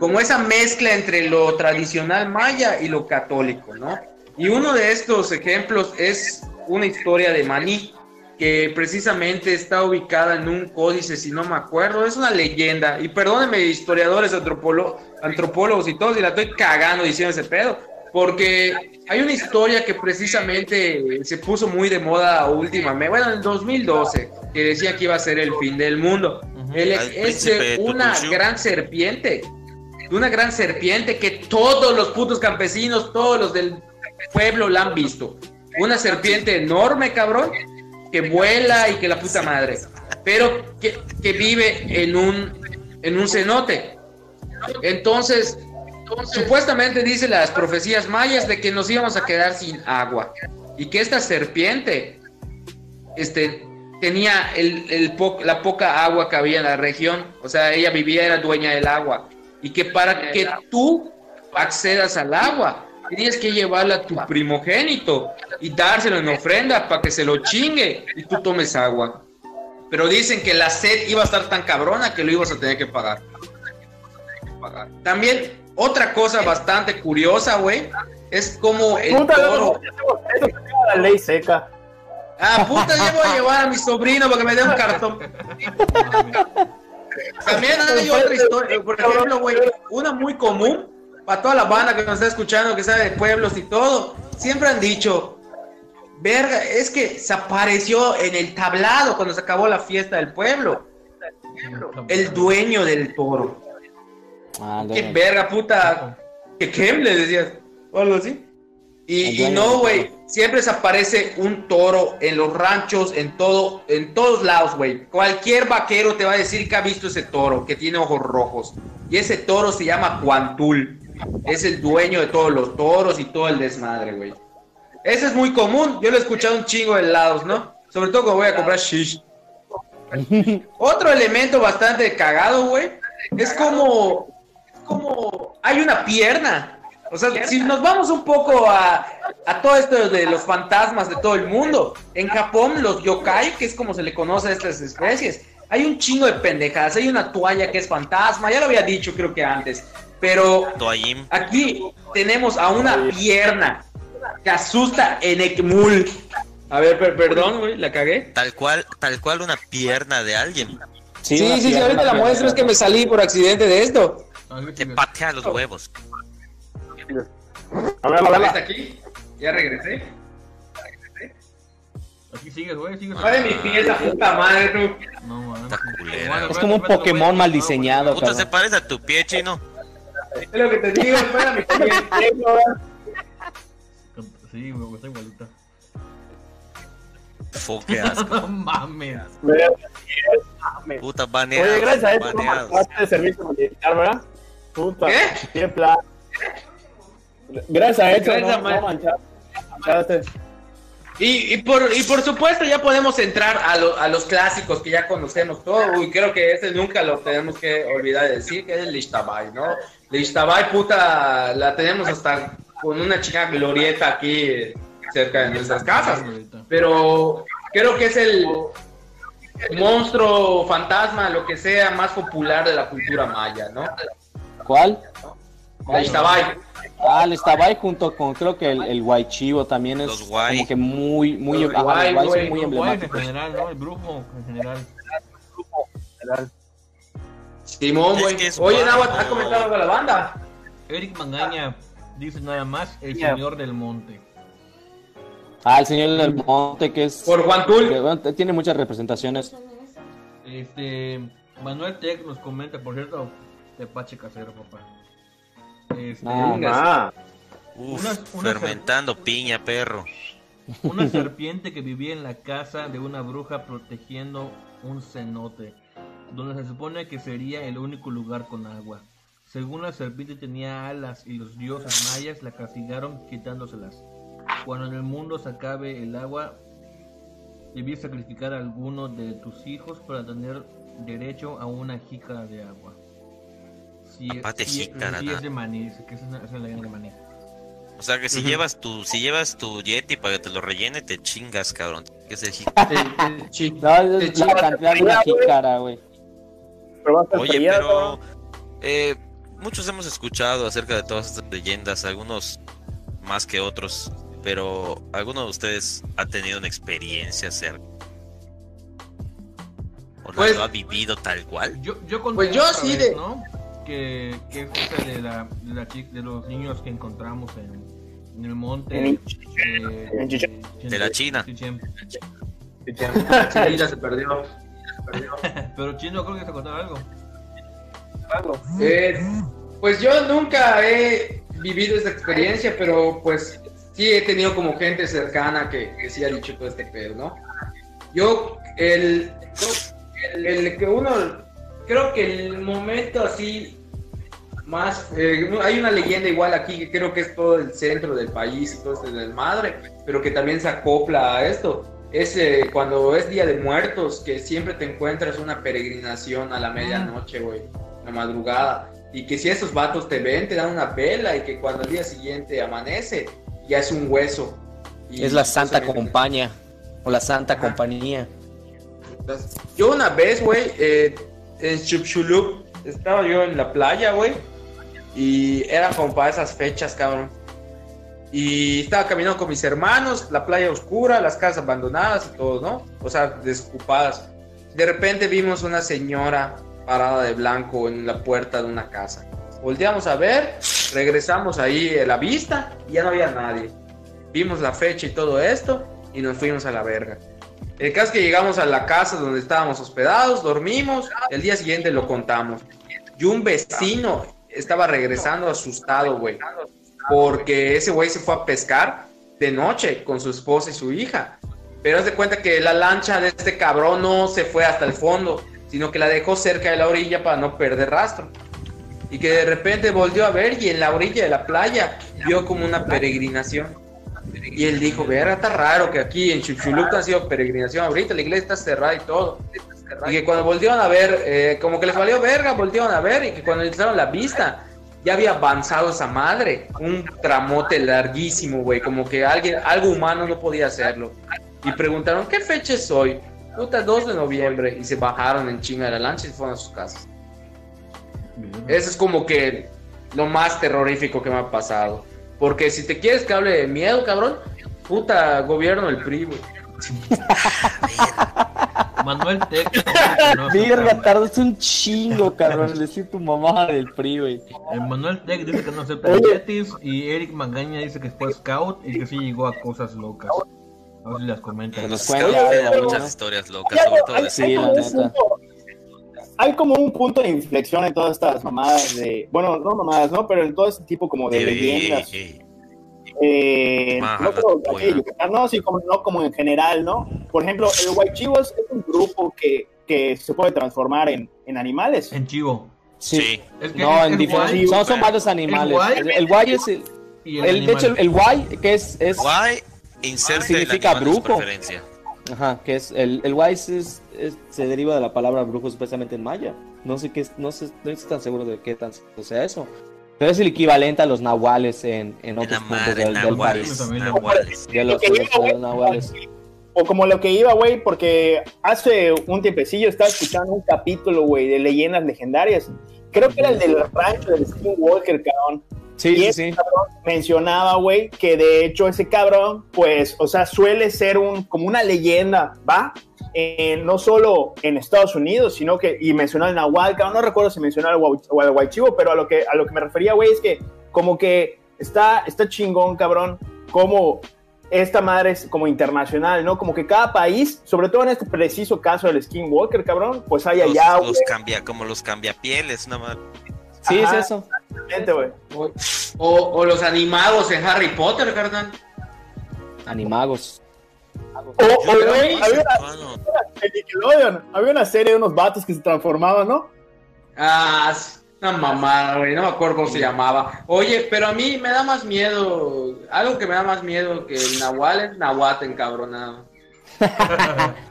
como esa mezcla entre lo tradicional maya y lo católico, ¿no? Y uno de estos ejemplos es una historia de Maní, que precisamente está ubicada en un códice, si no me acuerdo, es una leyenda, y perdónenme historiadores, antropólogos y todos, y la estoy cagando diciendo ese pedo, porque hay una historia que precisamente se puso muy de moda últimamente, bueno, en el 2012, que decía que iba a ser el fin del mundo. Él es, Al es una gran serpiente, una gran serpiente que todos los putos campesinos, todos los del pueblo la han visto. Una serpiente enorme, cabrón, que vuela y que la puta madre, pero que, que vive en un, en un cenote. Entonces, supuestamente dice las profecías mayas de que nos íbamos a quedar sin agua y que esta serpiente este, tenía el, el la poca agua que había en la región, o sea, ella vivía, era dueña del agua, y que para que tú accedas al agua, tenías que llevarla a tu primogénito y dárselo en ofrenda para que se lo chingue y tú tomes agua. Pero dicen que la sed iba a estar tan cabrona que lo ibas a tener que pagar. También otra cosa bastante curiosa, güey, es como el Puta, toro... eso se llama la ley seca. Ah, puta, yo voy a llevar a mi sobrino para que me dé un cartón. También hay otra historia, por ejemplo, güey, una muy común para toda la banda que nos está escuchando, que sabe de pueblos y todo. Siempre han dicho, verga, es que se apareció en el tablado cuando se acabó la fiesta del pueblo. El dueño del toro. Ah, Qué verga, puta. Que Kem le decías. O algo así. Y, y no, güey. Siempre se aparece un toro en los ranchos, en todo, en todos lados, güey. Cualquier vaquero te va a decir que ha visto ese toro, que tiene ojos rojos. Y ese toro se llama Cuantul. Es el dueño de todos los toros y todo el desmadre, güey. Ese es muy común. Yo lo he escuchado un chingo de lados, ¿no? Sobre todo cuando voy a comprar shish. Otro elemento bastante cagado, güey, es como, es como hay una pierna. O sea, si nos vamos un poco a, a todo esto de los fantasmas de todo el mundo, en Japón los yokai, que es como se le conoce a estas especies, hay un chingo de pendejadas. Hay una toalla que es fantasma, ya lo había dicho creo que antes, pero. Aquí tenemos a una pierna que asusta en Ekmul. A ver, per- perdón, güey, la cagué. Tal cual, tal cual una pierna de alguien. Sí, sí, sí, pierna, ahorita la una muestro, es que me salí por accidente de esto. Te patea los huevos. A ver, a ¿Está ver, aquí? Ya regresé. Aquí sigues, güey, sigues. Va de mi pieza, puta madre, tú. No, man. Está culera. Es como un Pokémon mal diseñado, Puta, se parece a tu pie, chino. Es lo que te digo, espera mi pieza. Sí, güey, está igualita. Fo, qué asco. No mames. Puta, baneado. Oye, gracias a esto no baneado. marcaste de servicio militar, ¿verdad? Puta, ¿Qué? qué plan. Gracias a eso, Gracias, no, man. no manchaste. manchaste. Y, y por, y por supuesto ya podemos entrar a, lo- a los clásicos que ya conocemos todo. Uy, creo que ese nunca lo tenemos que olvidar de decir, que es el Lishtabay, ¿no? Lishtabay, puta, la tenemos hasta con una chica glorieta aquí cerca de nuestras casas. Pero creo que es el monstruo, fantasma, lo que sea, más popular de la cultura maya, ¿no? ¿Cuál? La Ixtabay. Ah, el Estabay junto con creo que el, el Guaychivo también es Los Guay. como que muy, muy, Los ajá, los Guay, Guay son güey, muy en general, ¿no? El brujo en general. Simón, Es güey. que es Oye. Nahuatl, ¿has comentado algo de la banda? Eric Mangaña dice nada más el señor del monte. Ah, el Señor del Monte que es Por Juan Tul. que, bueno, tiene muchas representaciones. Este, Manuel Tech nos comenta, por cierto, de Pache Casero, papá. Este, Ah, Ah, Uf, Una- una- fermentando piña, perro. una serpiente que vivía en la casa de una bruja protegiendo un cenote, donde se supone que sería el único lugar con agua. Según la serpiente tenía alas y los dioses mayas la castigaron quitándoselas. Cuando en el mundo se acabe el agua, debías sacrificar a alguno de tus hijos para tener derecho a una jícara de agua. Si- jícara, si ¿no? es de maní, que es, una- es leyenda de maní. O sea que si llevas tu, si llevas tu Yeti para que te lo rellene, te chingas, cabrón. Que es el hit. Sí. No, es Te la cantidad de una jícara, güey. Oye, pero eh, muchos hemos escuchado acerca de todas estas leyendas, algunos más que otros, pero ¿alguno de ustedes ha tenido una experiencia cerca? ¿O la- Pues- lo ha vivido tal cual? Yo, yo conté Pues yo otra sí vez, de- ¿no? Que, que es esa de, la, de, la chica, de los niños que encontramos en, en el monte. En- eh, en Chichen. De la China. Chichen. Sí, ya se perdió. Pero Chino creo que se contaba algo. Eh, pues yo nunca he vivido esa experiencia, pero pues sí he tenido como gente cercana que, que sí ha dicho todo este pedo, ¿no? Yo, el, el, el que uno, creo que el momento así más, eh, hay una leyenda igual aquí que creo que es todo el centro del país y todo este desmadre, pero que también se acopla a esto. Es eh, cuando es Día de Muertos, que siempre te encuentras una peregrinación a la medianoche, güey, la madrugada. Y que si esos vatos te ven, te dan una vela y que cuando al día siguiente amanece, ya es un hueso. Y Es la Santa Compañía o la Santa Ajá. Compañía. Yo una vez, güey, eh, en Chupchulup, estaba yo en la playa, güey, y era como para esas fechas, cabrón. Y estaba caminando con mis hermanos, la playa oscura, las casas abandonadas y todo, ¿no? O sea, desocupadas. De repente vimos una señora parada de blanco en la puerta de una casa. Volteamos a ver, regresamos ahí a la vista y ya no había nadie. Vimos la fecha y todo esto y nos fuimos a la verga. El caso es que llegamos a la casa donde estábamos hospedados, dormimos, el día siguiente lo contamos. Y un vecino estaba regresando asustado, güey, porque ese güey se fue a pescar de noche con su esposa y su hija. Pero haz de cuenta que la lancha de este cabrón no se fue hasta el fondo, sino que la dejó cerca de la orilla para no perder rastro. Y que de repente volvió a ver y en la orilla de la playa vio como una peregrinación. Y él dijo, verga, está raro que aquí en Chuchuluca han sido peregrinación ahorita, la iglesia está cerrada y todo. Y que cuando volvieron a ver, eh, como que les valió verga, volvieron a ver y que cuando alzaron la vista, ya había avanzado esa madre. Un tramote larguísimo, güey, como que alguien, algo humano no podía hacerlo. Y preguntaron, ¿qué fecha es hoy? Puta, 2 de noviembre. Y se bajaron en chinga de la lancha y fueron a sus casas. Eso es como que lo más terrorífico que me ha pasado. Porque si te quieres que hable de miedo, cabrón, puta, gobierno del PRI, güey. Manuel Tech. no, Verga, no, tardaste un chingo, cabrón, decir tu mamá del PRI, güey. El Manuel Tech dice que no acepta yetis y Eric Mangaña dice que fue scout y que sí llegó a cosas locas. A ver si las comenta. Que nos Scout cuente, tiene güey, muchas historias locas, Ya, sobre todo hay- de Sí, hay la como un neta. punto- Hay como un punto de inflexión en todas estas mamadas de, bueno, no mamadas, ¿no? Pero en todo este tipo como de Sí, leyendas. sí. Eh, no, no, sí, como, no como en general, ¿no? Por ejemplo, el Guaychivos es un grupo que, que se puede transformar en, en animales. En chivo. Sí. Sí. Es que No, es- en es diferentes. guay. Son, varios animales. guay? El, el guay es el. Y El, de hecho, el, el guay, que es, es Guay, inserte Significa el brujo. Ajá, que es el, el wise es, es- se deriva de la palabra brujo supuestamente en maya. No sé qué es- no sé, no estoy tan seguro de qué tan cierto sea eso. Pero es el equivalente a los nahuales en, en otros puntos madre, del, del nahuales, país. También nahuales. De los, nahuales. O como lo que iba, güey, porque hace un tiempecillo estaba escuchando un capítulo, güey, de leyendas legendarias. Creo que era el del rancho del Skinwalker, cabrón. Sí, y sí, ese sí. cabrón mencionaba, güey, que de hecho ese cabrón, pues, o sea, suele ser un, como una leyenda, ¿va? Eh, no solo en Estados Unidos, sino que, y mencionó el Nahual, no recuerdo si mencionó al Guaychivo, pero a lo que, a lo que me refería, güey, es que como que está, está chingón, cabrón, como esta madre es como internacional, ¿no? Como que cada país, sobre todo en este preciso caso del Skinwalker, cabrón, pues hay Los, allá, los cambia, como los cambiapieles, una madre. Sí, es eso. gente, güey. O los animados en Harry Potter, carnal. Animagos. O, o, Yo- güey, había una, Bueno, en Nickelodeon, había una serie de unos vatos que se transformaban, ¿no? Ah, una mamada, güey. No me acuerdo cómo se llamaba. Oye, pero a mí me da más miedo. Algo que me da más miedo que el Nahual es Nahuatl encabronado.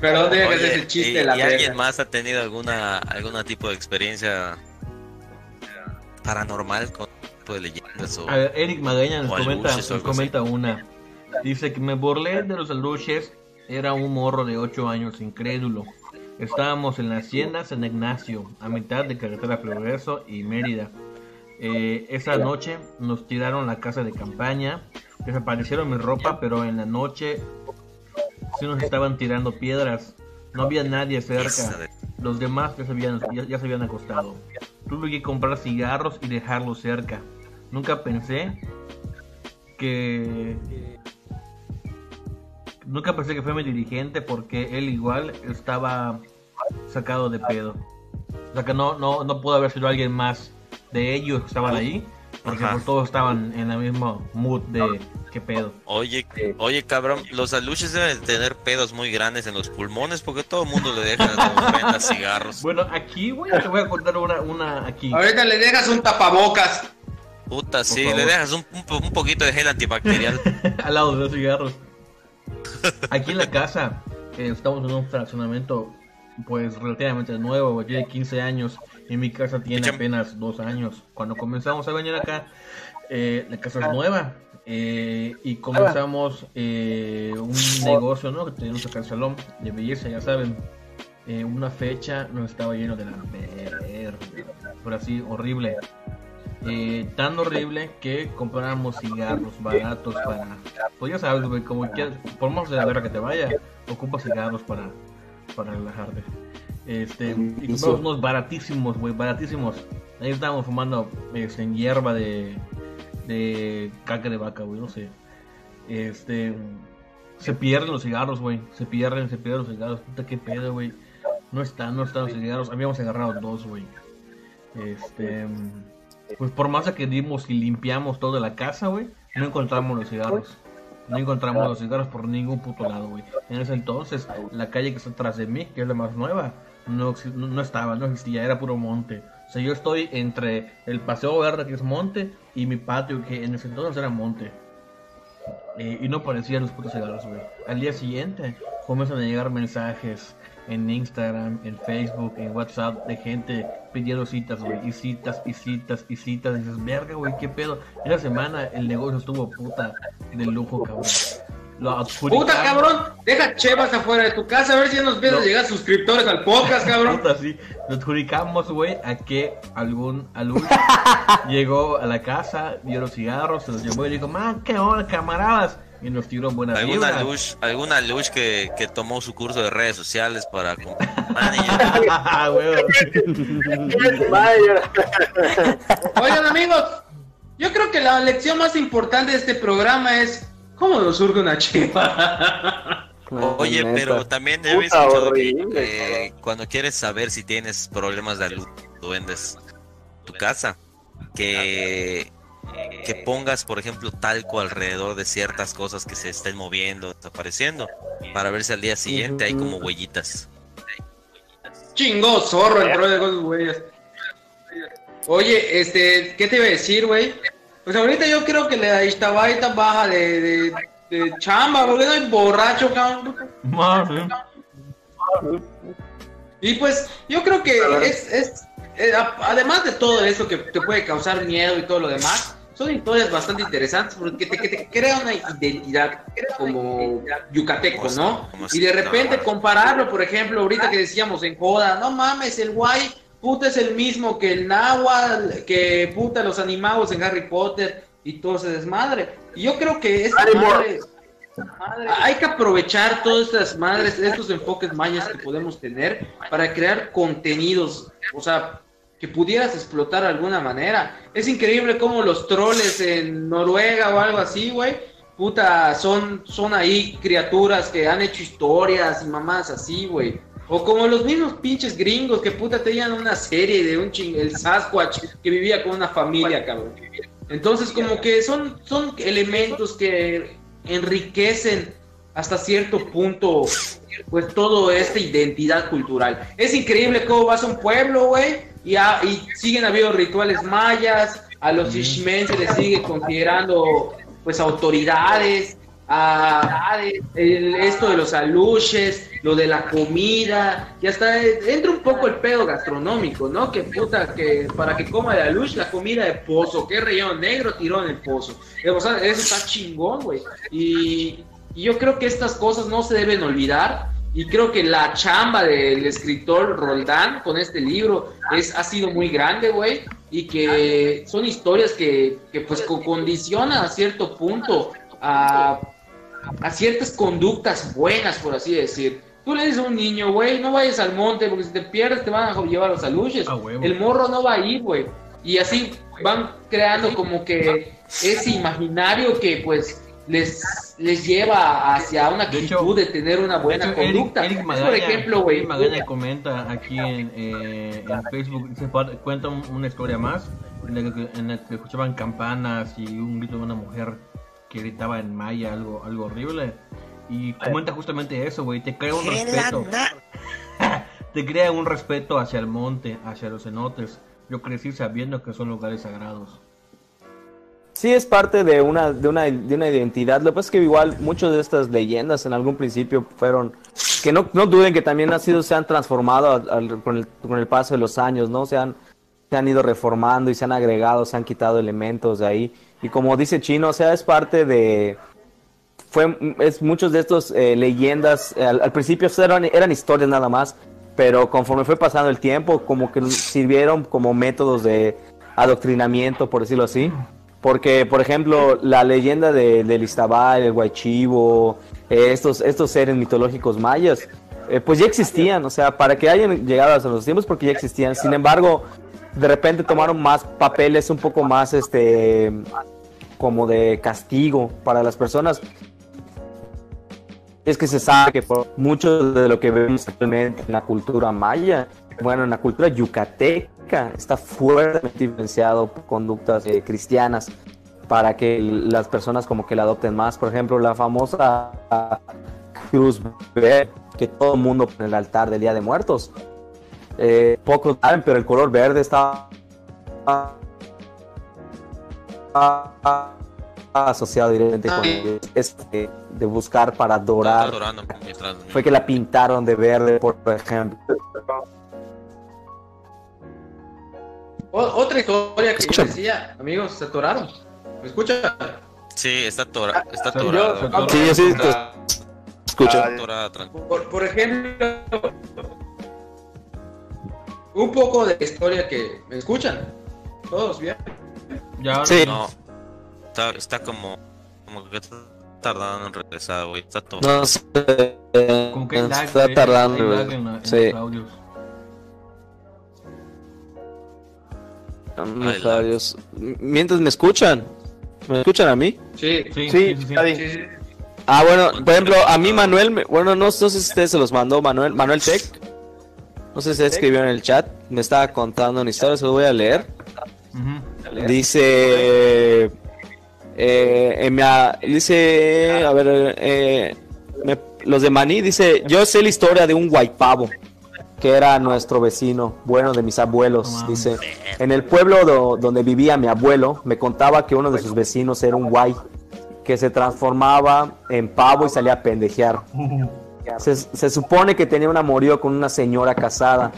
Perdón, tiene que ser ese chiste ¿y, de la y alguien más ha tenido alguna algún tipo de experiencia paranormal con tipo de leyendas o A ver, Eric Magaña nos comenta, nos comenta una. Dice que me burlé de los aluches. Era un morro de 8 años incrédulo. Estábamos en la hacienda San Ignacio, a mitad de carretera Progreso y Mérida. Eh, esa noche nos tiraron la casa de campaña, desaparecieron mi ropa, pero en la noche sí nos estaban tirando piedras. No había nadie cerca. Los demás ya se habían, ya, ya se habían acostado. Tuve que comprar cigarros y dejarlos cerca. Nunca pensé que... Nunca pensé que fue mi dirigente porque él igual estaba sacado de pedo. O sea que no, no, no pudo haber sido alguien más de ellos que estaban ahí. Porque pues, todos estaban en el mismo mood de qué pedo. Oye, oye cabrón, los aluches deben de tener pedos muy grandes en los pulmones porque todo el mundo le deja cigarros. Bueno, aquí, güey, te voy a contar una, una aquí. Ahorita le dejas un tapabocas. Puta, sí, le dejas un, un poquito de gel antibacterial. al lado de los cigarros. Aquí en la casa, eh, estamos en un fraccionamiento, pues relativamente nuevo, tiene 15 años. Y mi casa tiene apenas dos años. Cuando comenzamos a venir acá, eh, la casa es nueva. eh, y comenzamos un negocio, ¿no? Que tenemos acá el salón de belleza, ya saben. Una fecha nos estaba lleno de la verga, por así, horrible. Eh, tan horrible que compramos cigarros baratos para. Pues ya sabes, güey, como quieras, por más de la verga que te vaya, ocupas cigarros para, para relajarte. Este, y compramos unos baratísimos, güey, baratísimos. Ahí estábamos fumando este, en hierba de, de caca de vaca, güey, no sé. Este, se pierden los cigarros, güey, se pierden, se pierden los cigarros. Puta, qué pedo, güey. No están, no están los cigarros. Habíamos agarrado dos, güey. Este. Pues por más que dimos y limpiamos toda la casa, güey, no encontramos los cigarros. No encontramos los cigarros por ningún puto lado, güey. En ese entonces, la calle que está atrás de mí, que es la más nueva, no, no estaba, no existía, era puro monte. O sea, yo estoy entre el paseo verde, que es monte, y mi patio, que en ese entonces era monte. Eh, y no parecían los putos cigarros, güey. Al día siguiente comienzan a llegar mensajes en Instagram, en Facebook, en WhatsApp de gente pidiendo citas, güey. Y citas, y citas, y citas. Y dices, verga, güey, qué pedo. Esa semana el negocio estuvo puta de lujo, cabrón. Lo Puta cabrón, deja chevas afuera de tu casa a ver si ya nos empiezan No. a llegar suscriptores al podcast, cabrón. Puta, sí. Nos adjudicamos, güey, a que algún alumno llegó a la casa, vio los cigarros, se los llevó y dijo, man, qué onda, camaradas. Y nos tiró buena alguna vibra. luz, alguna luz que, que tomó su curso de redes sociales para. Oigan amigos, yo creo que la lección más importante de este programa es cómo nos surge una chiva. Oye, pero también he escuchado que eh, cuando quieres saber si tienes problemas de luz, duendes, tu casa, que, que pongas, por ejemplo, talco alrededor de ciertas cosas que se estén moviendo, desapareciendo, para ver si al día siguiente hay como huellitas. Chingó zorro entró de esos güeyes. Oye, este, ¿qué te iba a decir, güey? Pues ahorita yo creo que la está baja de, de, de chamba, porque no hay borracho, cabrón. Más, sí. Y pues yo creo que es, es eh, además de todo eso que te puede causar miedo y todo lo demás, son historias bastante interesantes porque te, que te crea una identidad como yucateco, ¿no? Y de repente compararlo, por ejemplo, ahorita que decíamos en joda, no mames, el guay, puta es el mismo que el náhuatl, que puta los animados en Harry Potter y todo ese desmadre. Y yo creo que esa madre, hay que aprovechar todas estas madres, estos enfoques mayas que podemos tener para crear contenidos, o sea, que pudieras explotar de alguna manera. Es increíble cómo los troles en Noruega o algo así, güey, puta, son, son ahí criaturas que han hecho historias y mamás así, güey. O como los mismos pinches gringos que puta tenían una serie de un ching, el Sasquatch que vivía con una familia, cabrón. Entonces como que son, son elementos que enriquecen hasta cierto punto pues todo esta identidad cultural. Es increíble cómo vas a un pueblo, güey, y, y siguen habiendo rituales mayas, a los Ishmen se les sigue considerando pues autoridades, a el- esto de los aluches, lo de la comida, y hasta entra un poco el pedo gastronómico, ¿no? Que puta, que para que coma de aluche la comida de pozo, que relleno negro tiró en el pozo. Eh, O sea, eso está chingón, güey. Y, y yo creo que estas cosas no se deben olvidar. Y creo que la chamba del escritor Roldán con este libro es, ha sido muy grande, güey. Y que son historias que, que pues co- condicionan a cierto punto a, a ciertas conductas buenas, por así decir. Tú le dices a un niño, güey, no vayas al monte porque si te pierdes te van a llevar los aluches. A huevo. El morro no va a ir, güey. Y así van creando como que ese imaginario que pues les, les lleva hacia una De actitud hecho- de tener una buena hecho, Eric- conducta. Eric Es, Magaña, por ejemplo, güey, Eric Magaña comenta aquí en, eh, en Facebook, "Par- cuenta un- una historia más en la, que, en la que escuchaban campanas y un grito de una mujer que gritaba en maya algo, algo horrible. Y comenta justamente eso, güey, te crea un respeto. te crea un respeto hacia el monte, hacia los cenotes. Yo crecí sabiendo que son lugares sagrados. Sí, es parte de una, de una, de una identidad. Lo que pasa es que igual muchas de estas leyendas en algún principio fueron, que no, no duden que también han sido, se han transformado al- al- con, el, con el paso de los años, ¿no? Se han, se han ido reformando y se han agregado, se han quitado elementos de ahí. Y como dice Chino, o sea, es parte de, fue, es muchos de estos eh, leyendas, eh, al, principio eran, eran historias nada más, pero conforme fue pasando el tiempo, como que sirvieron como métodos de adoctrinamiento, por decirlo así. Porque, por ejemplo, la leyenda de, del Iztabal, el Guaychivo, eh, estos, estos seres mitológicos mayas, pues ya existían, o sea, para que hayan llegado hasta los tiempos, porque ya existían. Sin embargo, de repente tomaron más papeles un poco más, este, como de castigo para las personas. Es que se sabe que por mucho de lo que vemos actualmente en la cultura maya, bueno, en la cultura yucateca, está fuertemente influenciado por conductas eh, cristianas para que las personas como que la adopten más. Por ejemplo, la famosa cruz verde que todo el mundo en el altar del Día de Muertos. Eh, pocos saben, pero el color verde está asociado directamente con el- este de buscar para Está mientras- Fue que la pintaron de verde, por ejemplo. O- otra historia que yo decía, amigos, se atoraron. ¿Me escucha? Sí, está, atora, está Se- atorado. Sí, yo sí, Está- Escucha. está. Por, por ejemplo, un poco de historia que me escuchan. Todos bien. Ya Sí. No, está, está como, como que está tardando en regresar, güey. Está todo. No sé. Como que lag, está eh, tardando. güey. en, en Sí. los audios. Los audios. Mientras me escuchan. ¿Me escuchan a mí? Sí, Sí, Sí, sí, sí. Ah, bueno, por ejemplo, a mí Manuel, me- bueno, no, no sé si ustedes se los mandó Manuel, Manuel Tech. No sé si escribió en el chat, me estaba contando una historia, se lo voy a leer. Ujú. Dice, eh, en mi a- dice, a ver, eh, me- los de Maní, dice, yo sé la historia de un guaypavo. que era nuestro vecino, bueno de mis abuelos. Dice, en el pueblo do- donde vivía mi abuelo, me contaba que uno de sus vecinos era un guay, que se transformaba en pavo y salía a pendejear. Se, se supone que tenía un amorío con una señora casada,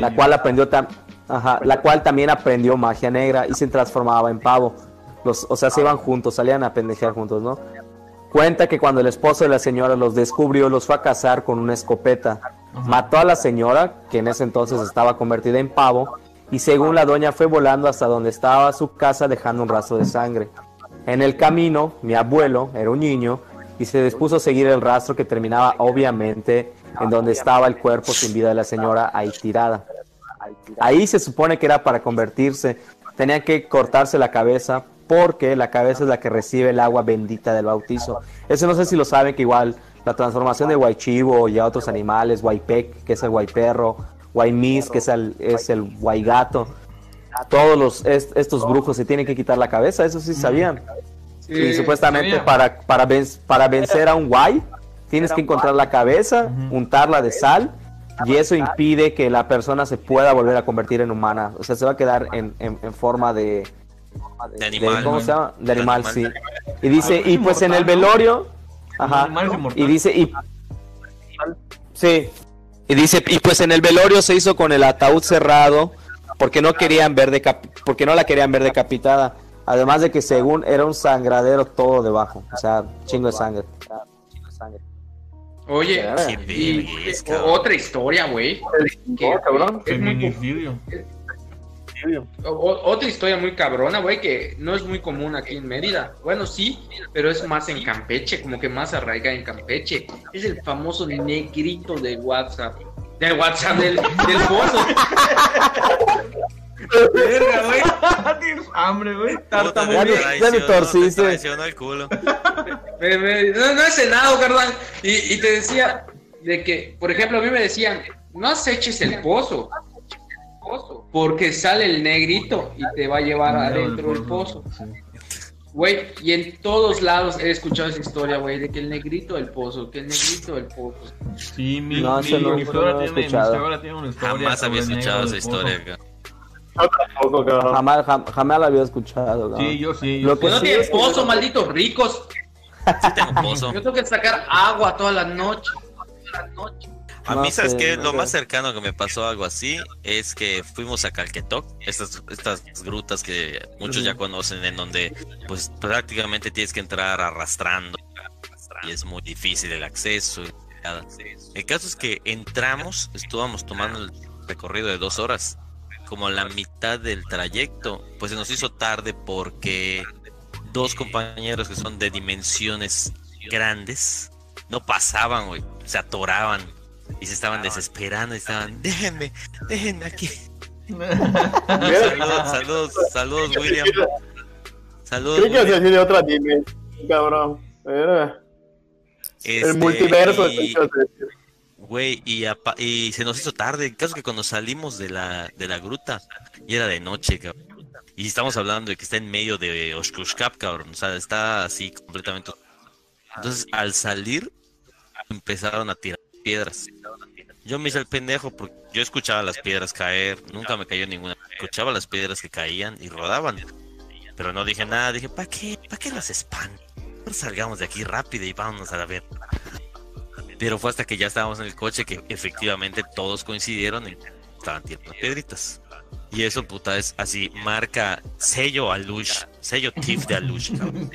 la cual aprendió tam- ajá, la cual también aprendió magia negra y se transformaba en pavo. Los, o sea, se iban juntos, salían a pendejear juntos, ¿no? Cuenta que cuando el esposo de la señora los descubrió, los fue a cazar con una escopeta. Mató a la señora, que en ese entonces estaba convertida en pavo, y según la doña fue volando hasta donde estaba su casa dejando un rastro de sangre. En el camino, mi abuelo era un niño y se dispuso a seguir el rastro que terminaba obviamente en donde estaba el cuerpo sin vida de la señora ahí tirada. Ahí se supone que era para convertirse. Tenía que cortarse la cabeza porque la cabeza es la que recibe el agua bendita del bautizo. Eso no sé si lo saben que igual la transformación de Guaychivo y a otros animales, Guaypec, que es el Guayperro, Guaymis, que es el, es el Guaygato, todos los, est- estos brujos se tienen que quitar la cabeza, eso sí sabían. y supuestamente sabía. para, para, ven- para vencer a un guay, tienes que encontrar la cabeza, untarla de sal, y eso impide que la persona se pueda volver a convertir en humana. O sea, se va a quedar en, en- en forma de, De animal. ¿Cómo se llama? De De animal, animal. sí. Y dice, y pues en el velorio, ajá, y dice, y sí, y dice, y pues en el velorio se hizo con el ataúd cerrado, porque no querían ver decap- porque no la querían ver decapitada. Además de que según era un sangradero todo debajo, o sea, chingo de sangre. Oye, Qué y vergüenza, o- cabrón. otra historia, güey. que- cabrón. es muy Feminicidio. O- o- otra historia muy cabrona, güey, que no es muy común aquí en Mérida. Bueno, sí, pero es más en Campeche, como que más arraiga en Campeche. Es el famoso negrito de WhatsApp. De WhatsApp, del, del pozo. Verga, güey. Tienes hambre, güey. Puta, Ya me torciste. el culo. Me- me- no, no he cenado, carnal. Y, y te decía de que, por ejemplo, a mí me decían, no aceches el pozo. Porque sale el negrito y te va a llevar adentro del pozo. Sí. Güey, y en todos lados he escuchado esa historia, güey, de que el negrito del pozo, que el negrito del pozo. Sí, mi, No, mi, mi lo he tiene, mi tiene una historia. Jamás había escuchado esa historia. cabrón. Yo tampoco, cabrón. Jamás, jam- jamás la había escuchado. ¿no? Sí, yo sí. Yo Lo sí. que no sí tienen es que- pozo, malditos ricos. Sí tengo pozo. Yo tengo que sacar agua todas las noches. A No mí, ¿sabes sé, qué? no Lo sé. más cercano que me pasó algo así es que fuimos a Calquetoc, estas, estas grutas que muchos ya conocen, en donde pues prácticamente tienes que entrar arrastrando y es muy difícil el acceso. y nada. El caso es que entramos, estuvamos tomando el recorrido de dos horas, como a la mitad del trayecto, pues se nos hizo tarde porque dos compañeros que son de dimensiones grandes no pasaban, güey, se atoraban y se estaban desesperando y estaban, déjenme, déjenme aquí. saludos, saludos, saludos, William. Saludos. Que de otra dimensión, cabrón. Era Este, el multiverso. y-. Güey, y, y se nos hizo tarde. El caso que cuando salimos de la, de la gruta, y era de noche, cabrón. Y estamos hablando de que está en medio de Oshkoshkap, cabrón. O sea, está así completamente. Entonces, al salir, empezaron a tirar piedras. Yo me hice el pendejo porque yo escuchaba las piedras caer. Nunca me cayó ninguna. Escuchaba las piedras que caían y rodaban. Pero no dije nada. Dije, ¿para qué? ¿Para qué las espan? Salgamos de aquí rápido y vámonos a la ver. Pero fue hasta que ya estábamos en el coche que efectivamente todos coincidieron en estaban tirando piedritas. Y eso, puta, es así, marca sello Alush, sello TIF de Alush, cabrón.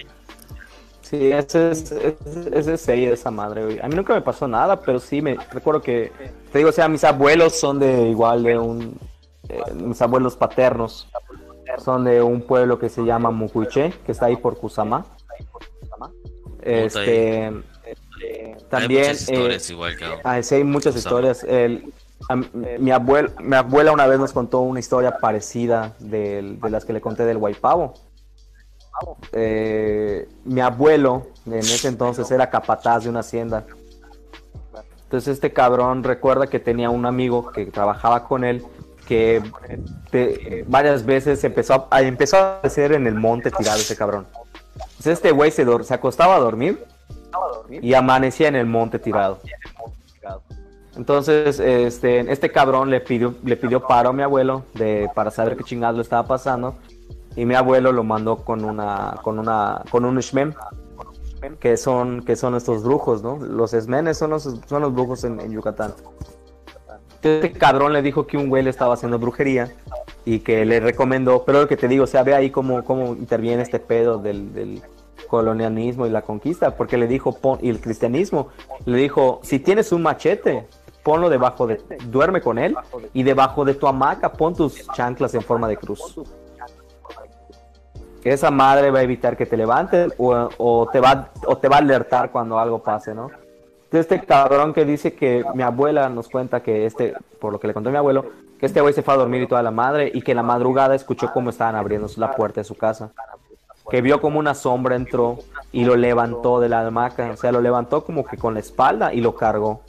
Sí, ese es, ese, es serie de esa madre, güey. A mí nunca me pasó nada, pero sí me recuerdo que, te digo, o sea, mis abuelos son de igual de un, eh, mis abuelos paternos son de un pueblo que se llama Mucuiche, que está ahí por Kusama. Este, también, Hay muchas eh, historias igual, cabrón. Ah, sí, hay muchas historias. El, a mi, mi abuel- mi abuela una vez nos contó una historia parecida de las que le conté del Guaypavo. Eh, mi abuelo en ese entonces era capataz de una hacienda. Entonces este cabrón recuerda que tenía un amigo que trabajaba con él que te- varias veces empezó a, empezó a aparecer en el monte tirado ese cabrón. Entonces este güey se, se acostaba a dormir y amanecía en el monte tirado. Entonces, este, este cabrón le pidió, le pidió paro a mi abuelo de, para saber qué chingados le estaba pasando. Y mi abuelo lo mandó con una, con una, con un shmen, que son, que son estos brujos, ¿no? Los esmenes son los, son los brujos en, en Yucatán. Este cabrón le dijo que un güey le estaba haciendo brujería y que le recomendó, pero lo que te digo, o sea, ve ahí cómo, cómo interviene este pedo del, del colonialismo y la conquista, porque le dijo, pon, y el cristianismo, le dijo, si tienes un machete, ponlo debajo de, duerme con él, y debajo de tu hamaca pon tus chanclas en forma de cruz. Esa madre va a evitar que te levantes o, te va, o te va a alertar cuando algo pase, ¿no? Este cabrón que dice que mi abuela nos cuenta que este, por lo que le contó mi abuelo, que este güey se fue a dormir y toda la madre y que en la madrugada escuchó cómo estaban abriendo la puerta de su casa. Que vio como una sombra entró y lo levantó de la hamaca. O sea, lo levantó como que con la espalda y lo cargó.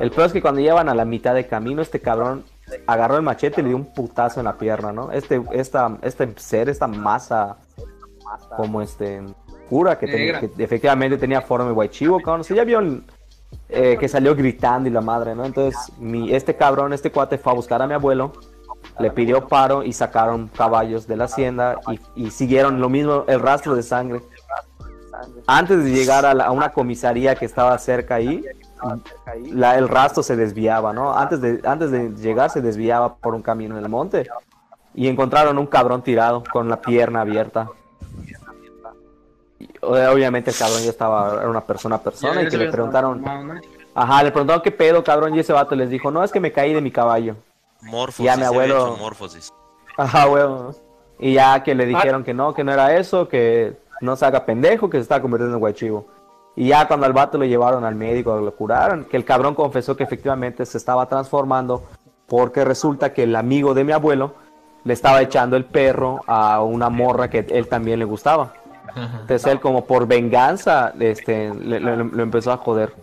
El peor es que cuando llevan a la mitad de camino, este cabrón agarró el machete y le dio un putazo en la pierna, ¿no? Este, esta, este ser, esta masa como este cura que, que efectivamente tenía forma de guaychivo, cabrón. O sea, ya vio eh, que salió gritando y la madre, ¿no? Entonces, mi, este cabrón, este cuate fue a buscar a mi abuelo, le pidió paro y sacaron caballos de la hacienda y, siguieron lo mismo, el rastro de sangre. Antes de llegar a, la- a una comisaría que estaba cerca ahí, el rastro se desviaba, ¿no? Antes de, antes de llegar se desviaba por un camino en el monte y encontraron un cabrón tirado con la pierna abierta. Obviamente el cabrón ya estaba, era una persona persona y que le preguntaron, ajá, le preguntaron qué pedo, cabrón, y ese vato les dijo, no, es que me caí de mi caballo. Morfosis, Ya mi abuelo- morfosis. Ajá, huevo. Y ya que le dijeron que no, que no era eso, que no se haga pendejo, que se estaba convirtiendo en guachivo. Y ya cuando al vato lo llevaron al médico, lo curaron, que el cabrón confesó que efectivamente se estaba transformando porque resulta que el amigo de mi abuelo le estaba echando el perro a una morra que él también le gustaba. Entonces él como por venganza este, le- le- lo empezó a joder.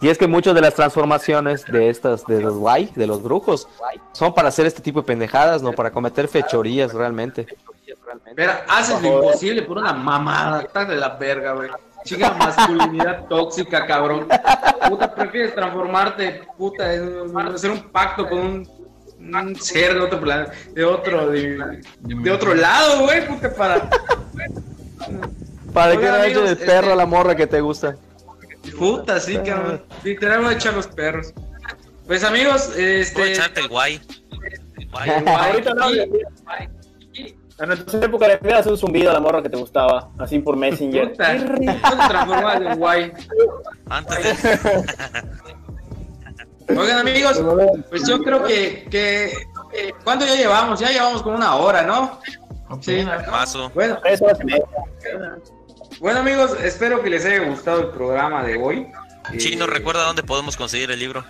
Y es que muchas de las transformaciones de estas, de los guay, de los brujos, son para hacer este tipo de pendejadas, no para cometer fechorías realmente. Pero haces lo imposible por una mamada. Estás de la verga, güey. Chica masculinidad tóxica, cabrón. Puta, prefieres transformarte, puta, hacer un pacto con un, un ser de otro planeta, de otro, de, de otro lado, güey, puta, para. ¿Para Oigan, no el amigos, perro este- a la morra que te gusta? Puta, sí, cabrón. Literal voy a echar los perros. Pues amigos, este. echarte el guay. El guay. Ahorita no. En nuestra época le pedías un zumbido a la morra que te gustaba, así por Messenger. Puta, transformas en guay. Antes. Oigan amigos, pues yo creo que, que eh, ¿cuánto ya llevamos? Ya llevamos como una hora, ¿no? Sí. Mazo. Bueno, y media. Bueno amigos, espero que les haya gustado el programa de hoy. Chino, Eh, recuerda dónde podemos conseguir el libro.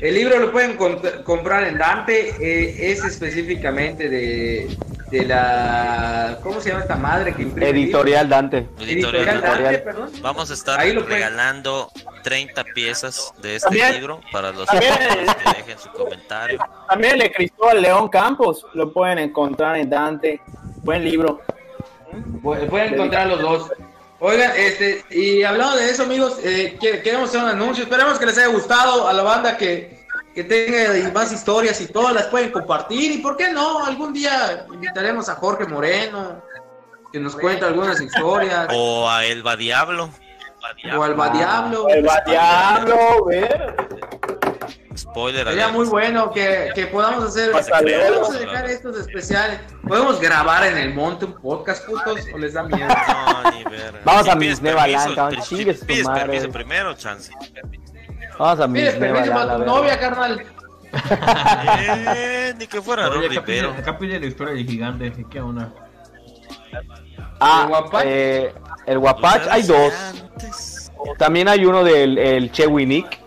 El libro lo pueden comprar en Dante, eh, es específicamente de, de la... ¿Cómo se llama esta madre que imprime? Editorial Dante. Editorial Editorial. Dante, Editorial. perdón. Vamos a estar Ahí lo pueden- regalando 30 piezas de este También- libro para los también- que dejen su comentario. También el Cristóbal León Campos lo pueden encontrar en Dante. Buen libro. Pu- Pueden encontrar los dos. Oigan, este, y hablando de eso, amigos, eh, que- queremos hacer un anuncio. Esperemos que les haya gustado a la banda que, que tenga más historias y todas las pueden compartir. Y por qué no, algún día invitaremos a Jorge Moreno, que nos cuente algunas historias, O a Elba Diablo. o al Diablo. El diablo, güey. Spoiler Sería muy bueno que, que podamos hacer. Podemos dejar estos especiales. Podemos grabar en el monte un podcast, putos, o les da miedo. No, ni. Vamos a pides Misnevaland, permiso, cabrón, si chingue su pides madre. permiso primero, chance. Vamos a Pides mis permiso para tu novia, carnal. Eh, ni que fuera pide, Rivero. acá pide la historia del gigante. ¿Qué onda? Ah, ¿El Guapache? eh, el Guapache, hay dos. También hay uno del el Che Winnick,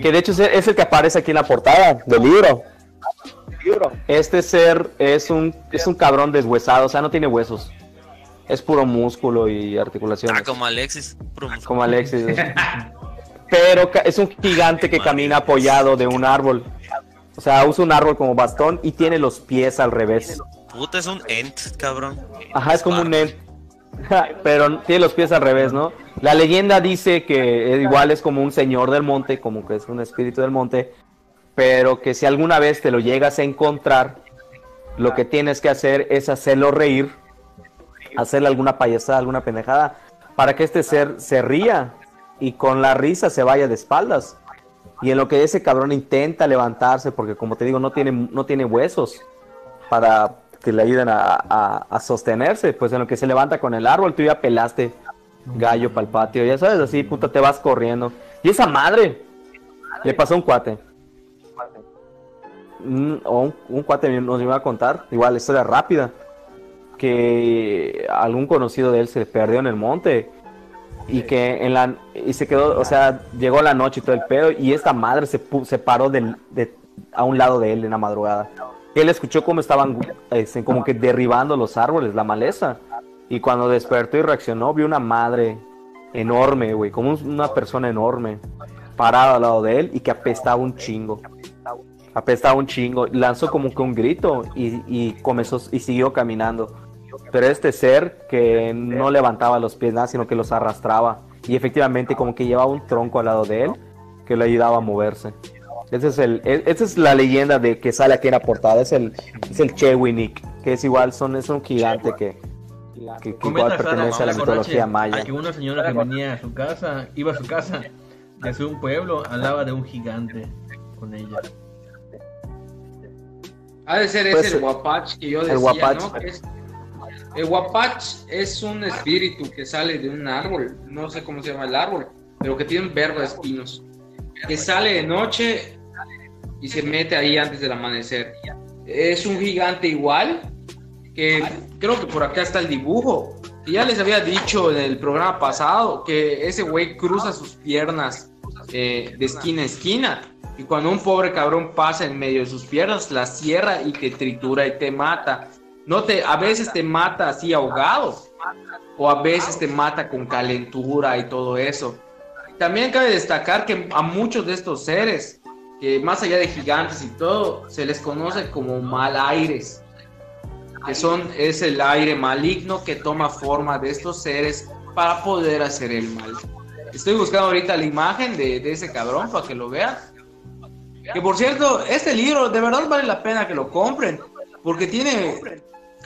que de hecho es el, que aparece aquí en la portada del libro. Este ser es un, es un cabrón deshuesado, o sea, no tiene huesos. Es puro músculo y articulaciones. Ah, como Alexis. puro músculo. como Alexis. Pero es un gigante que camina apoyado de un árbol. O sea, usa un árbol como bastón y tiene los pies al revés. Puta, es un ent, cabrón. Ajá, es como un nen. pero tiene los pies al revés, ¿no? La leyenda dice que igual es como un señor del monte, como que es un espíritu del monte, pero que si alguna vez te lo llegas a encontrar, lo que tienes que hacer es hacerlo reír, hacerle alguna payasada, alguna pendejada, para que este ser se ría y con la risa se vaya de espaldas. Y en lo que ese cabrón intenta levantarse, porque como te digo, no tiene, no tiene huesos para que le ayuden a, a- a sostenerse, pues en lo que se levanta con el árbol, tú ya pelaste gallo para el patio, ya sabes, así, puta, te vas corriendo. Y esa madre, le pasó a un cuate. Un, o un, un cuate nos iba a contar, igual, historia rápida, que algún conocido de él se perdió en el monte y que en la y se quedó, o sea, llegó la noche y todo el pedo y esta madre se, se paró del- de, a un lado de él en la madrugada. Él escuchó cómo estaban este, como que derribando los árboles, la maleza. Y cuando despertó y reaccionó, vio una madre enorme, güey, como un- una persona enorme, parada al lado de él y que apestaba un chingo. Apestaba un chingo. Lanzó como que un grito y comenzó y siguió caminando. Pero este ser que no levantaba los pies nada, sino que los arrastraba. Y efectivamente como que llevaba un tronco al lado de él que le ayudaba a moverse. Ese es el, e- esa es la leyenda de que sale aquí en la portada. Es el, es el Chewinik, que es igual, son, es un gigante que, que, igual pertenece a la mitología maya. una señora que venía a su casa, iba a su casa desde un pueblo, hablaba de un gigante con ella. Ha de ser Pues, ese el guapach que yo el decía, guapach. ¿no? Que es- el guapach es un espíritu que sale de un árbol, no sé cómo se llama el árbol, pero que tiene un verbo de espinos, que sale de noche y se mete ahí antes del amanecer. Es un gigante igual, que creo que por acá está el dibujo. Y ya les había dicho en el programa pasado que ese güey cruza sus piernas eh, de esquina a esquina. Y cuando un pobre cabrón pasa en medio de sus piernas, la cierra y te tritura y te mata. No te, a veces te mata así ahogado. O a veces te mata con calentura y todo eso. También cabe destacar que a muchos de estos seres, que más allá de gigantes y todo, se les conoce como mal aires que son es el aire maligno que toma forma de estos seres para poder hacer el mal. Estoy buscando ahorita la imagen de, de ese cabrón para que lo vean. Que por cierto, este libro de verdad vale la pena que lo compren, porque tiene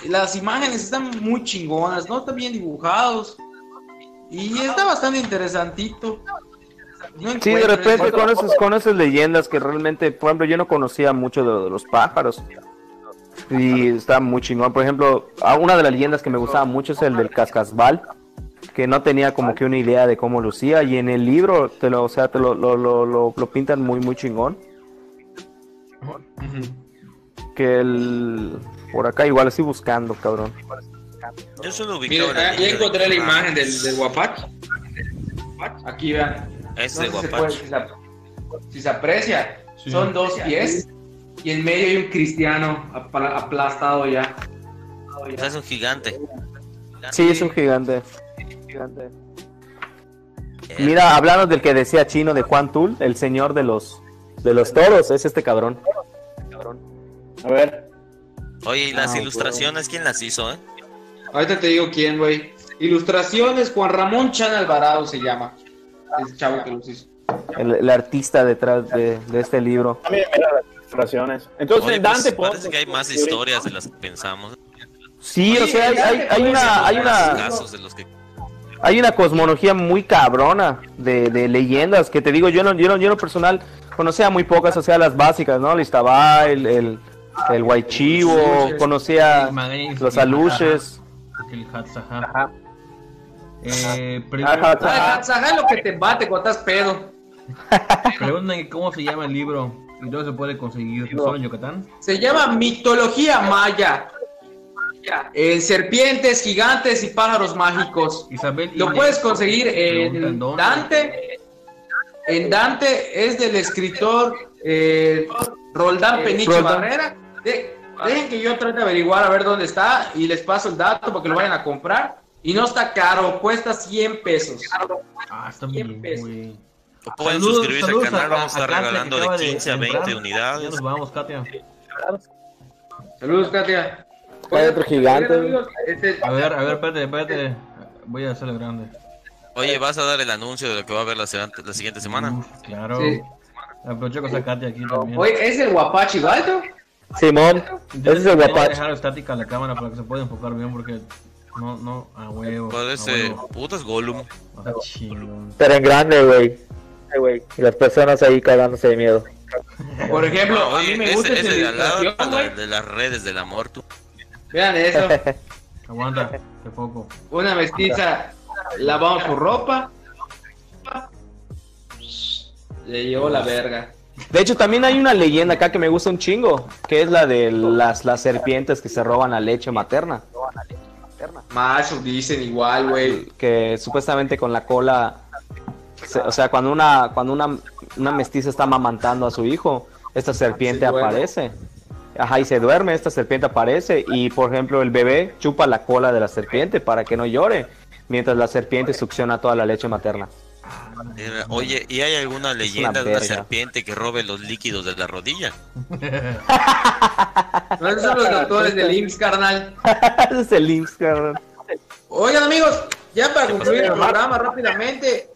las imágenes están muy chingonas, no están bien dibujados y está bastante interesantito. No Sí, de repente esa- con esas, con esas leyendas que realmente, por ejemplo, yo no conocía mucho de, de los pájaros. Y está muy chingón. Por ejemplo, una de las leyendas que me gustaba mucho es el del cascasbal, que no tenía como que una idea de cómo lucía. Y en el libro, te lo, o sea, te lo, lo, lo, lo- lo pintan muy, muy chingón. Que el. Por acá igual estoy buscando, cabrón. Yo solo ubicaba ah, ya encontré la imagen del, del guapach. Aquí vean. Es No de sé si se Guapache. puede- si, se, si se aprecia, Sí. son dos pies y en medio hay un cristiano apla- aplastado ya. O sea, es un gigante. Sí, es un gigante. Gigante. Mira, hablando del que decía chino de Juan Tul, el señor de los de los toros, es este cabrón. A ver. Oye, ¿y las Ah, ilustraciones quién las hizo, eh? Ahorita te digo quién, güey. Ilustraciones, Juan Ramón Chan Alvarado se llama. Es chavo que los hizo. El, el artista detrás de, de este libro. También las ilustraciones. Entonces, Oye, pues, Dante parece que hay más historias de las que pensamos. Sí, o sea, hay, hay, hay una, hay una, casos de los que hay una cosmología muy cabrona de, de leyendas que te digo, yo no, yo no, yo en lo personal conocía muy pocas, o sea, las básicas, ¿no? El Iztabá, el, el, el Guaychivo, conocía los aluches. El Hatzahá. Eh, Ah, Hatzahá lo que te bate cuando estás pedo. preguntan cómo se llama el libro y dónde se puede conseguir. ¿Solo en Yucatán? Se llama Mitología Maya. En serpientes, gigantes y pájaros mágicos. Isabel. Lo puedes conseguir en dónde. Dante. En Dante es del escritor eh, Roldán Peniche Roldán. Barrera. De- dejen que yo trate de averiguar a ver dónde está y les paso el dato para que lo vayan a comprar. Y no está caro, cuesta 100 pesos. Ah, está Cien bien, pesos. o pueden Saludos- suscribirse al saludos canal. Vamos a estar regalando de 15 a 20 entrar. Ya unidades. nos vamos, Katia. Saludos, Katia. Hay otro gigante. Este, A ver, a ver, espérate, espérate. voy a hacerlo grande. Oye, ¿vas a dar el anuncio de lo que va a haber la, la siguiente semana? Uf, claro. Sí. Aprovecho con sacarte aquí también. Oye, ¿es el guapachi Waldo? Simón, ese es el Voy a dejar estática la cámara para que se pueda enfocar bien porque no, no, a huevo. a Parece huevo. putas Gollum. Ah. Pero en grande, güey. Ay, güey. Y las personas ahí cagándose de miedo. Por ejemplo, No, a mí oye, me ese, gusta ese de al lado de, güey. la- de las redes del amor, tú. Vean eso. Aguanta, de poco. Una mestiza lavamos su ropa. Le llevó la verga. De hecho, también hay una leyenda acá que me gusta un chingo, que es la de las, las serpientes que se roban la leche materna. Macho, dicen igual, güey. Que supuestamente con la cola, se- o sea, cuando una, cuando una, una mestiza está amamantando a su hijo, esta serpiente Se duerme. aparece. Ajá, y se duerme, esta serpiente aparece y, por ejemplo, el bebé chupa la cola de la serpiente para que no llore, mientras la serpiente succiona toda la leche materna. Era- Oye, ¿y hay alguna leyenda de una serpiente que robe los líquidos de la rodilla? No esos son los doctores del IMSS, carnal. Ese es el IMSS, cabrón. Oigan, amigos, ya para concluir el programa rápidamente,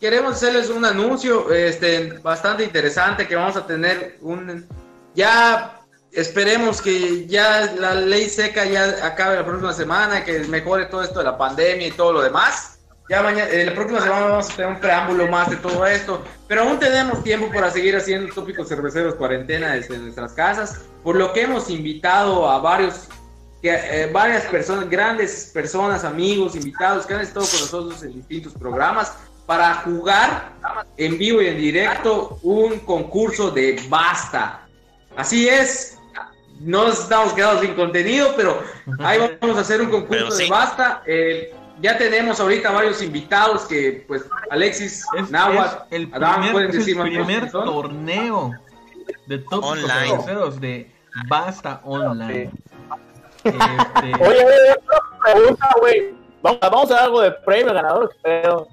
queremos hacerles un anuncio este, bastante interesante que vamos a tener un... Ya esperemos que ya la ley seca ya acabe la próxima semana, que mejore todo esto de la pandemia y todo lo demás. Ya mañana, eh, la próxima semana vamos a tener un preámbulo más de todo esto, pero aún tenemos tiempo para seguir haciendo tópicos cerveceros cuarentena desde nuestras casas, por lo que hemos invitado a varios que eh, varias personas, grandes personas, amigos, invitados que han estado con nosotros en distintos programas para jugar en vivo y en directo un concurso de basta. Así es, no nos estamos quedando sin contenido, pero ahí vamos a hacer un concurso sí. de basta. Eh, ya tenemos ahorita varios invitados que, pues, Alexis, Es, Nahuatl, es el Adán, primer, pueden es el decir más cosas primer torneo de tópicos Online. de Basta Online. Este, Oye, oye, otra pregunta, güey. Vamos, vamos a dar algo de premio ganador. Pero...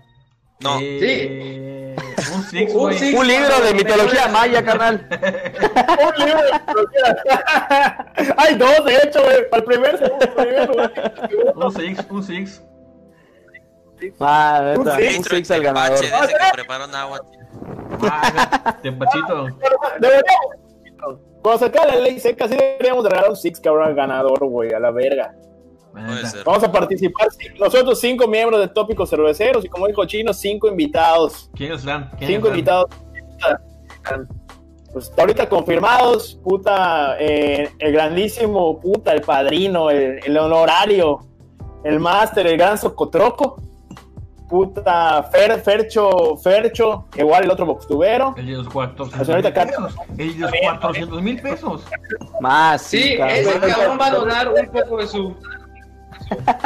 No, eh, Un six, Un güey. six. Un libro de mitología maya, carnal. Un libro de mitología. Hay dos, de hecho, güey. Para el primer, segundo, primer lugar. Un six, un six. Ah, Un un six. al ganador. Tepache, ese que preparó Nahuatl. Ah, Tempachito. Deberíamos. Cuando se acabe la ley seca, sí deberíamos de regalar un six cabrón al ganador, güey, a la verga. Puede ser. Vamos a participar nosotros cinco miembros de Tópicos Cerveceros y como dijo Chino, cinco invitados. ¿Quiénes? ¿Quiénes Cinco dan? invitados. Pues ahorita confirmados, puta, eh, el grandísimo, puta, el padrino, el, el honorario, el máster, el gran socotroco, puta, Fer, Fercho, Fercho, igual el otro boxtubero. El de los 400 La señorita mil pesos. El de los 400 mil pesos. Más, Sí, cabrón. ese cabrón va a donar un poco de su.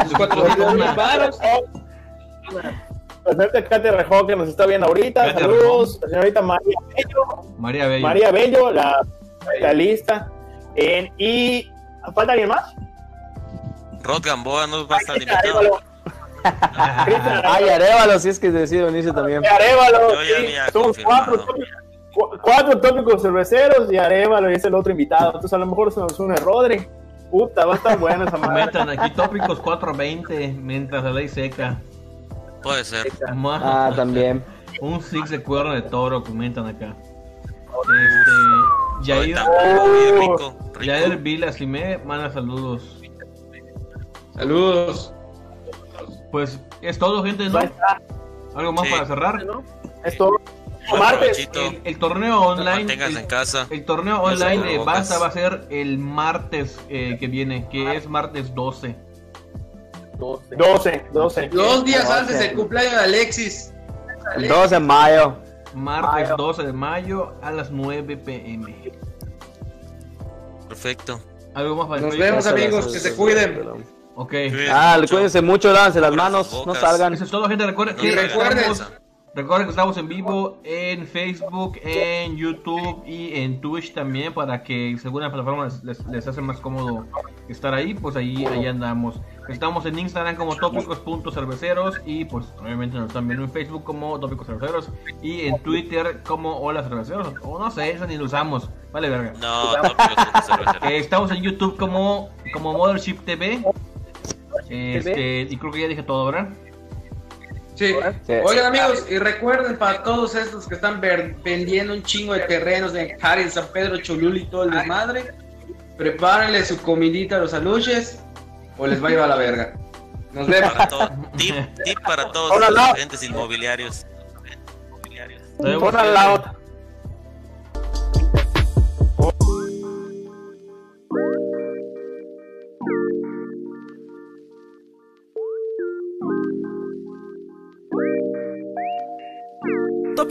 Sus 400 mil varos. La señorita Katia Rejón que nos está viendo ahorita. Katia Saludos. La señorita María Bello. María Bello. María Bello, la, la lista. Y. ¿Falta alguien más? Rod Gamboa no va a estar invitado. Ay, Arevalo, si es que decide venirse también. Arevalo. Sí, confirmado. cuatro cuatro tópicos cerveceros y Arevalo y es el otro invitado. Entonces a lo mejor se nos une Rodri. Puta, va a estar bueno esa madre. Comentan aquí tópicos 420 mientras la ley seca. Puede ser. Ah, también. Un six de cuerno de toro, comentan acá. Este. Jair, Jair y me manda saludos. Saludos. Pues es todo, gente, ¿no? Algo más Sí. para cerrar. ¿no? Es todo. Martes. El, el torneo online. El, en casa. el torneo online de. Basta va a ser el martes eh, que viene, que es martes 12. 12, 12. Dos días antes del cumpleaños de Alexis. El 2 de mayo. Martes Mayo. 12 de mayo a las 9 pm. Perfecto. ¿Algo más para Nos vemos, amigos. Que se cuiden. Ok. Cuídense Ah, mucho. cuídense mucho, lávense las manos, no salgan. Eso es todo, gente. Recuerden No que recuerden. estamos, recuerden. que estamos en vivo en Facebook, en YouTube y en Twitch también para que si alguna plataforma les, les- les hace más cómodo estar ahí, pues ahí, ahí andamos. Estamos en Instagram como tópicos.cerveceros y pues obviamente nos están viendo en Facebook como tópicos cerveceros y en Twitter como hola cerveceros o no sé, eso ni lo usamos. Vale verga. No, tópicos cerveceros. Eh, estamos en YouTube como, como Mothership TV Este, y creo que ya dije todo, ¿verdad? Sí. Sí. Oigan amigos, y recuerden para todos estos que están vendiendo un chingo de terrenos de Jari, en San Pedro, Cholula y todo el desmadre, prepárenle su comidita a los aluches o les va a ir a la verga. Nos vemos. Para todo, tip, tip para todos Hola, los agentes inmobiliarios. Nos vemos, Pon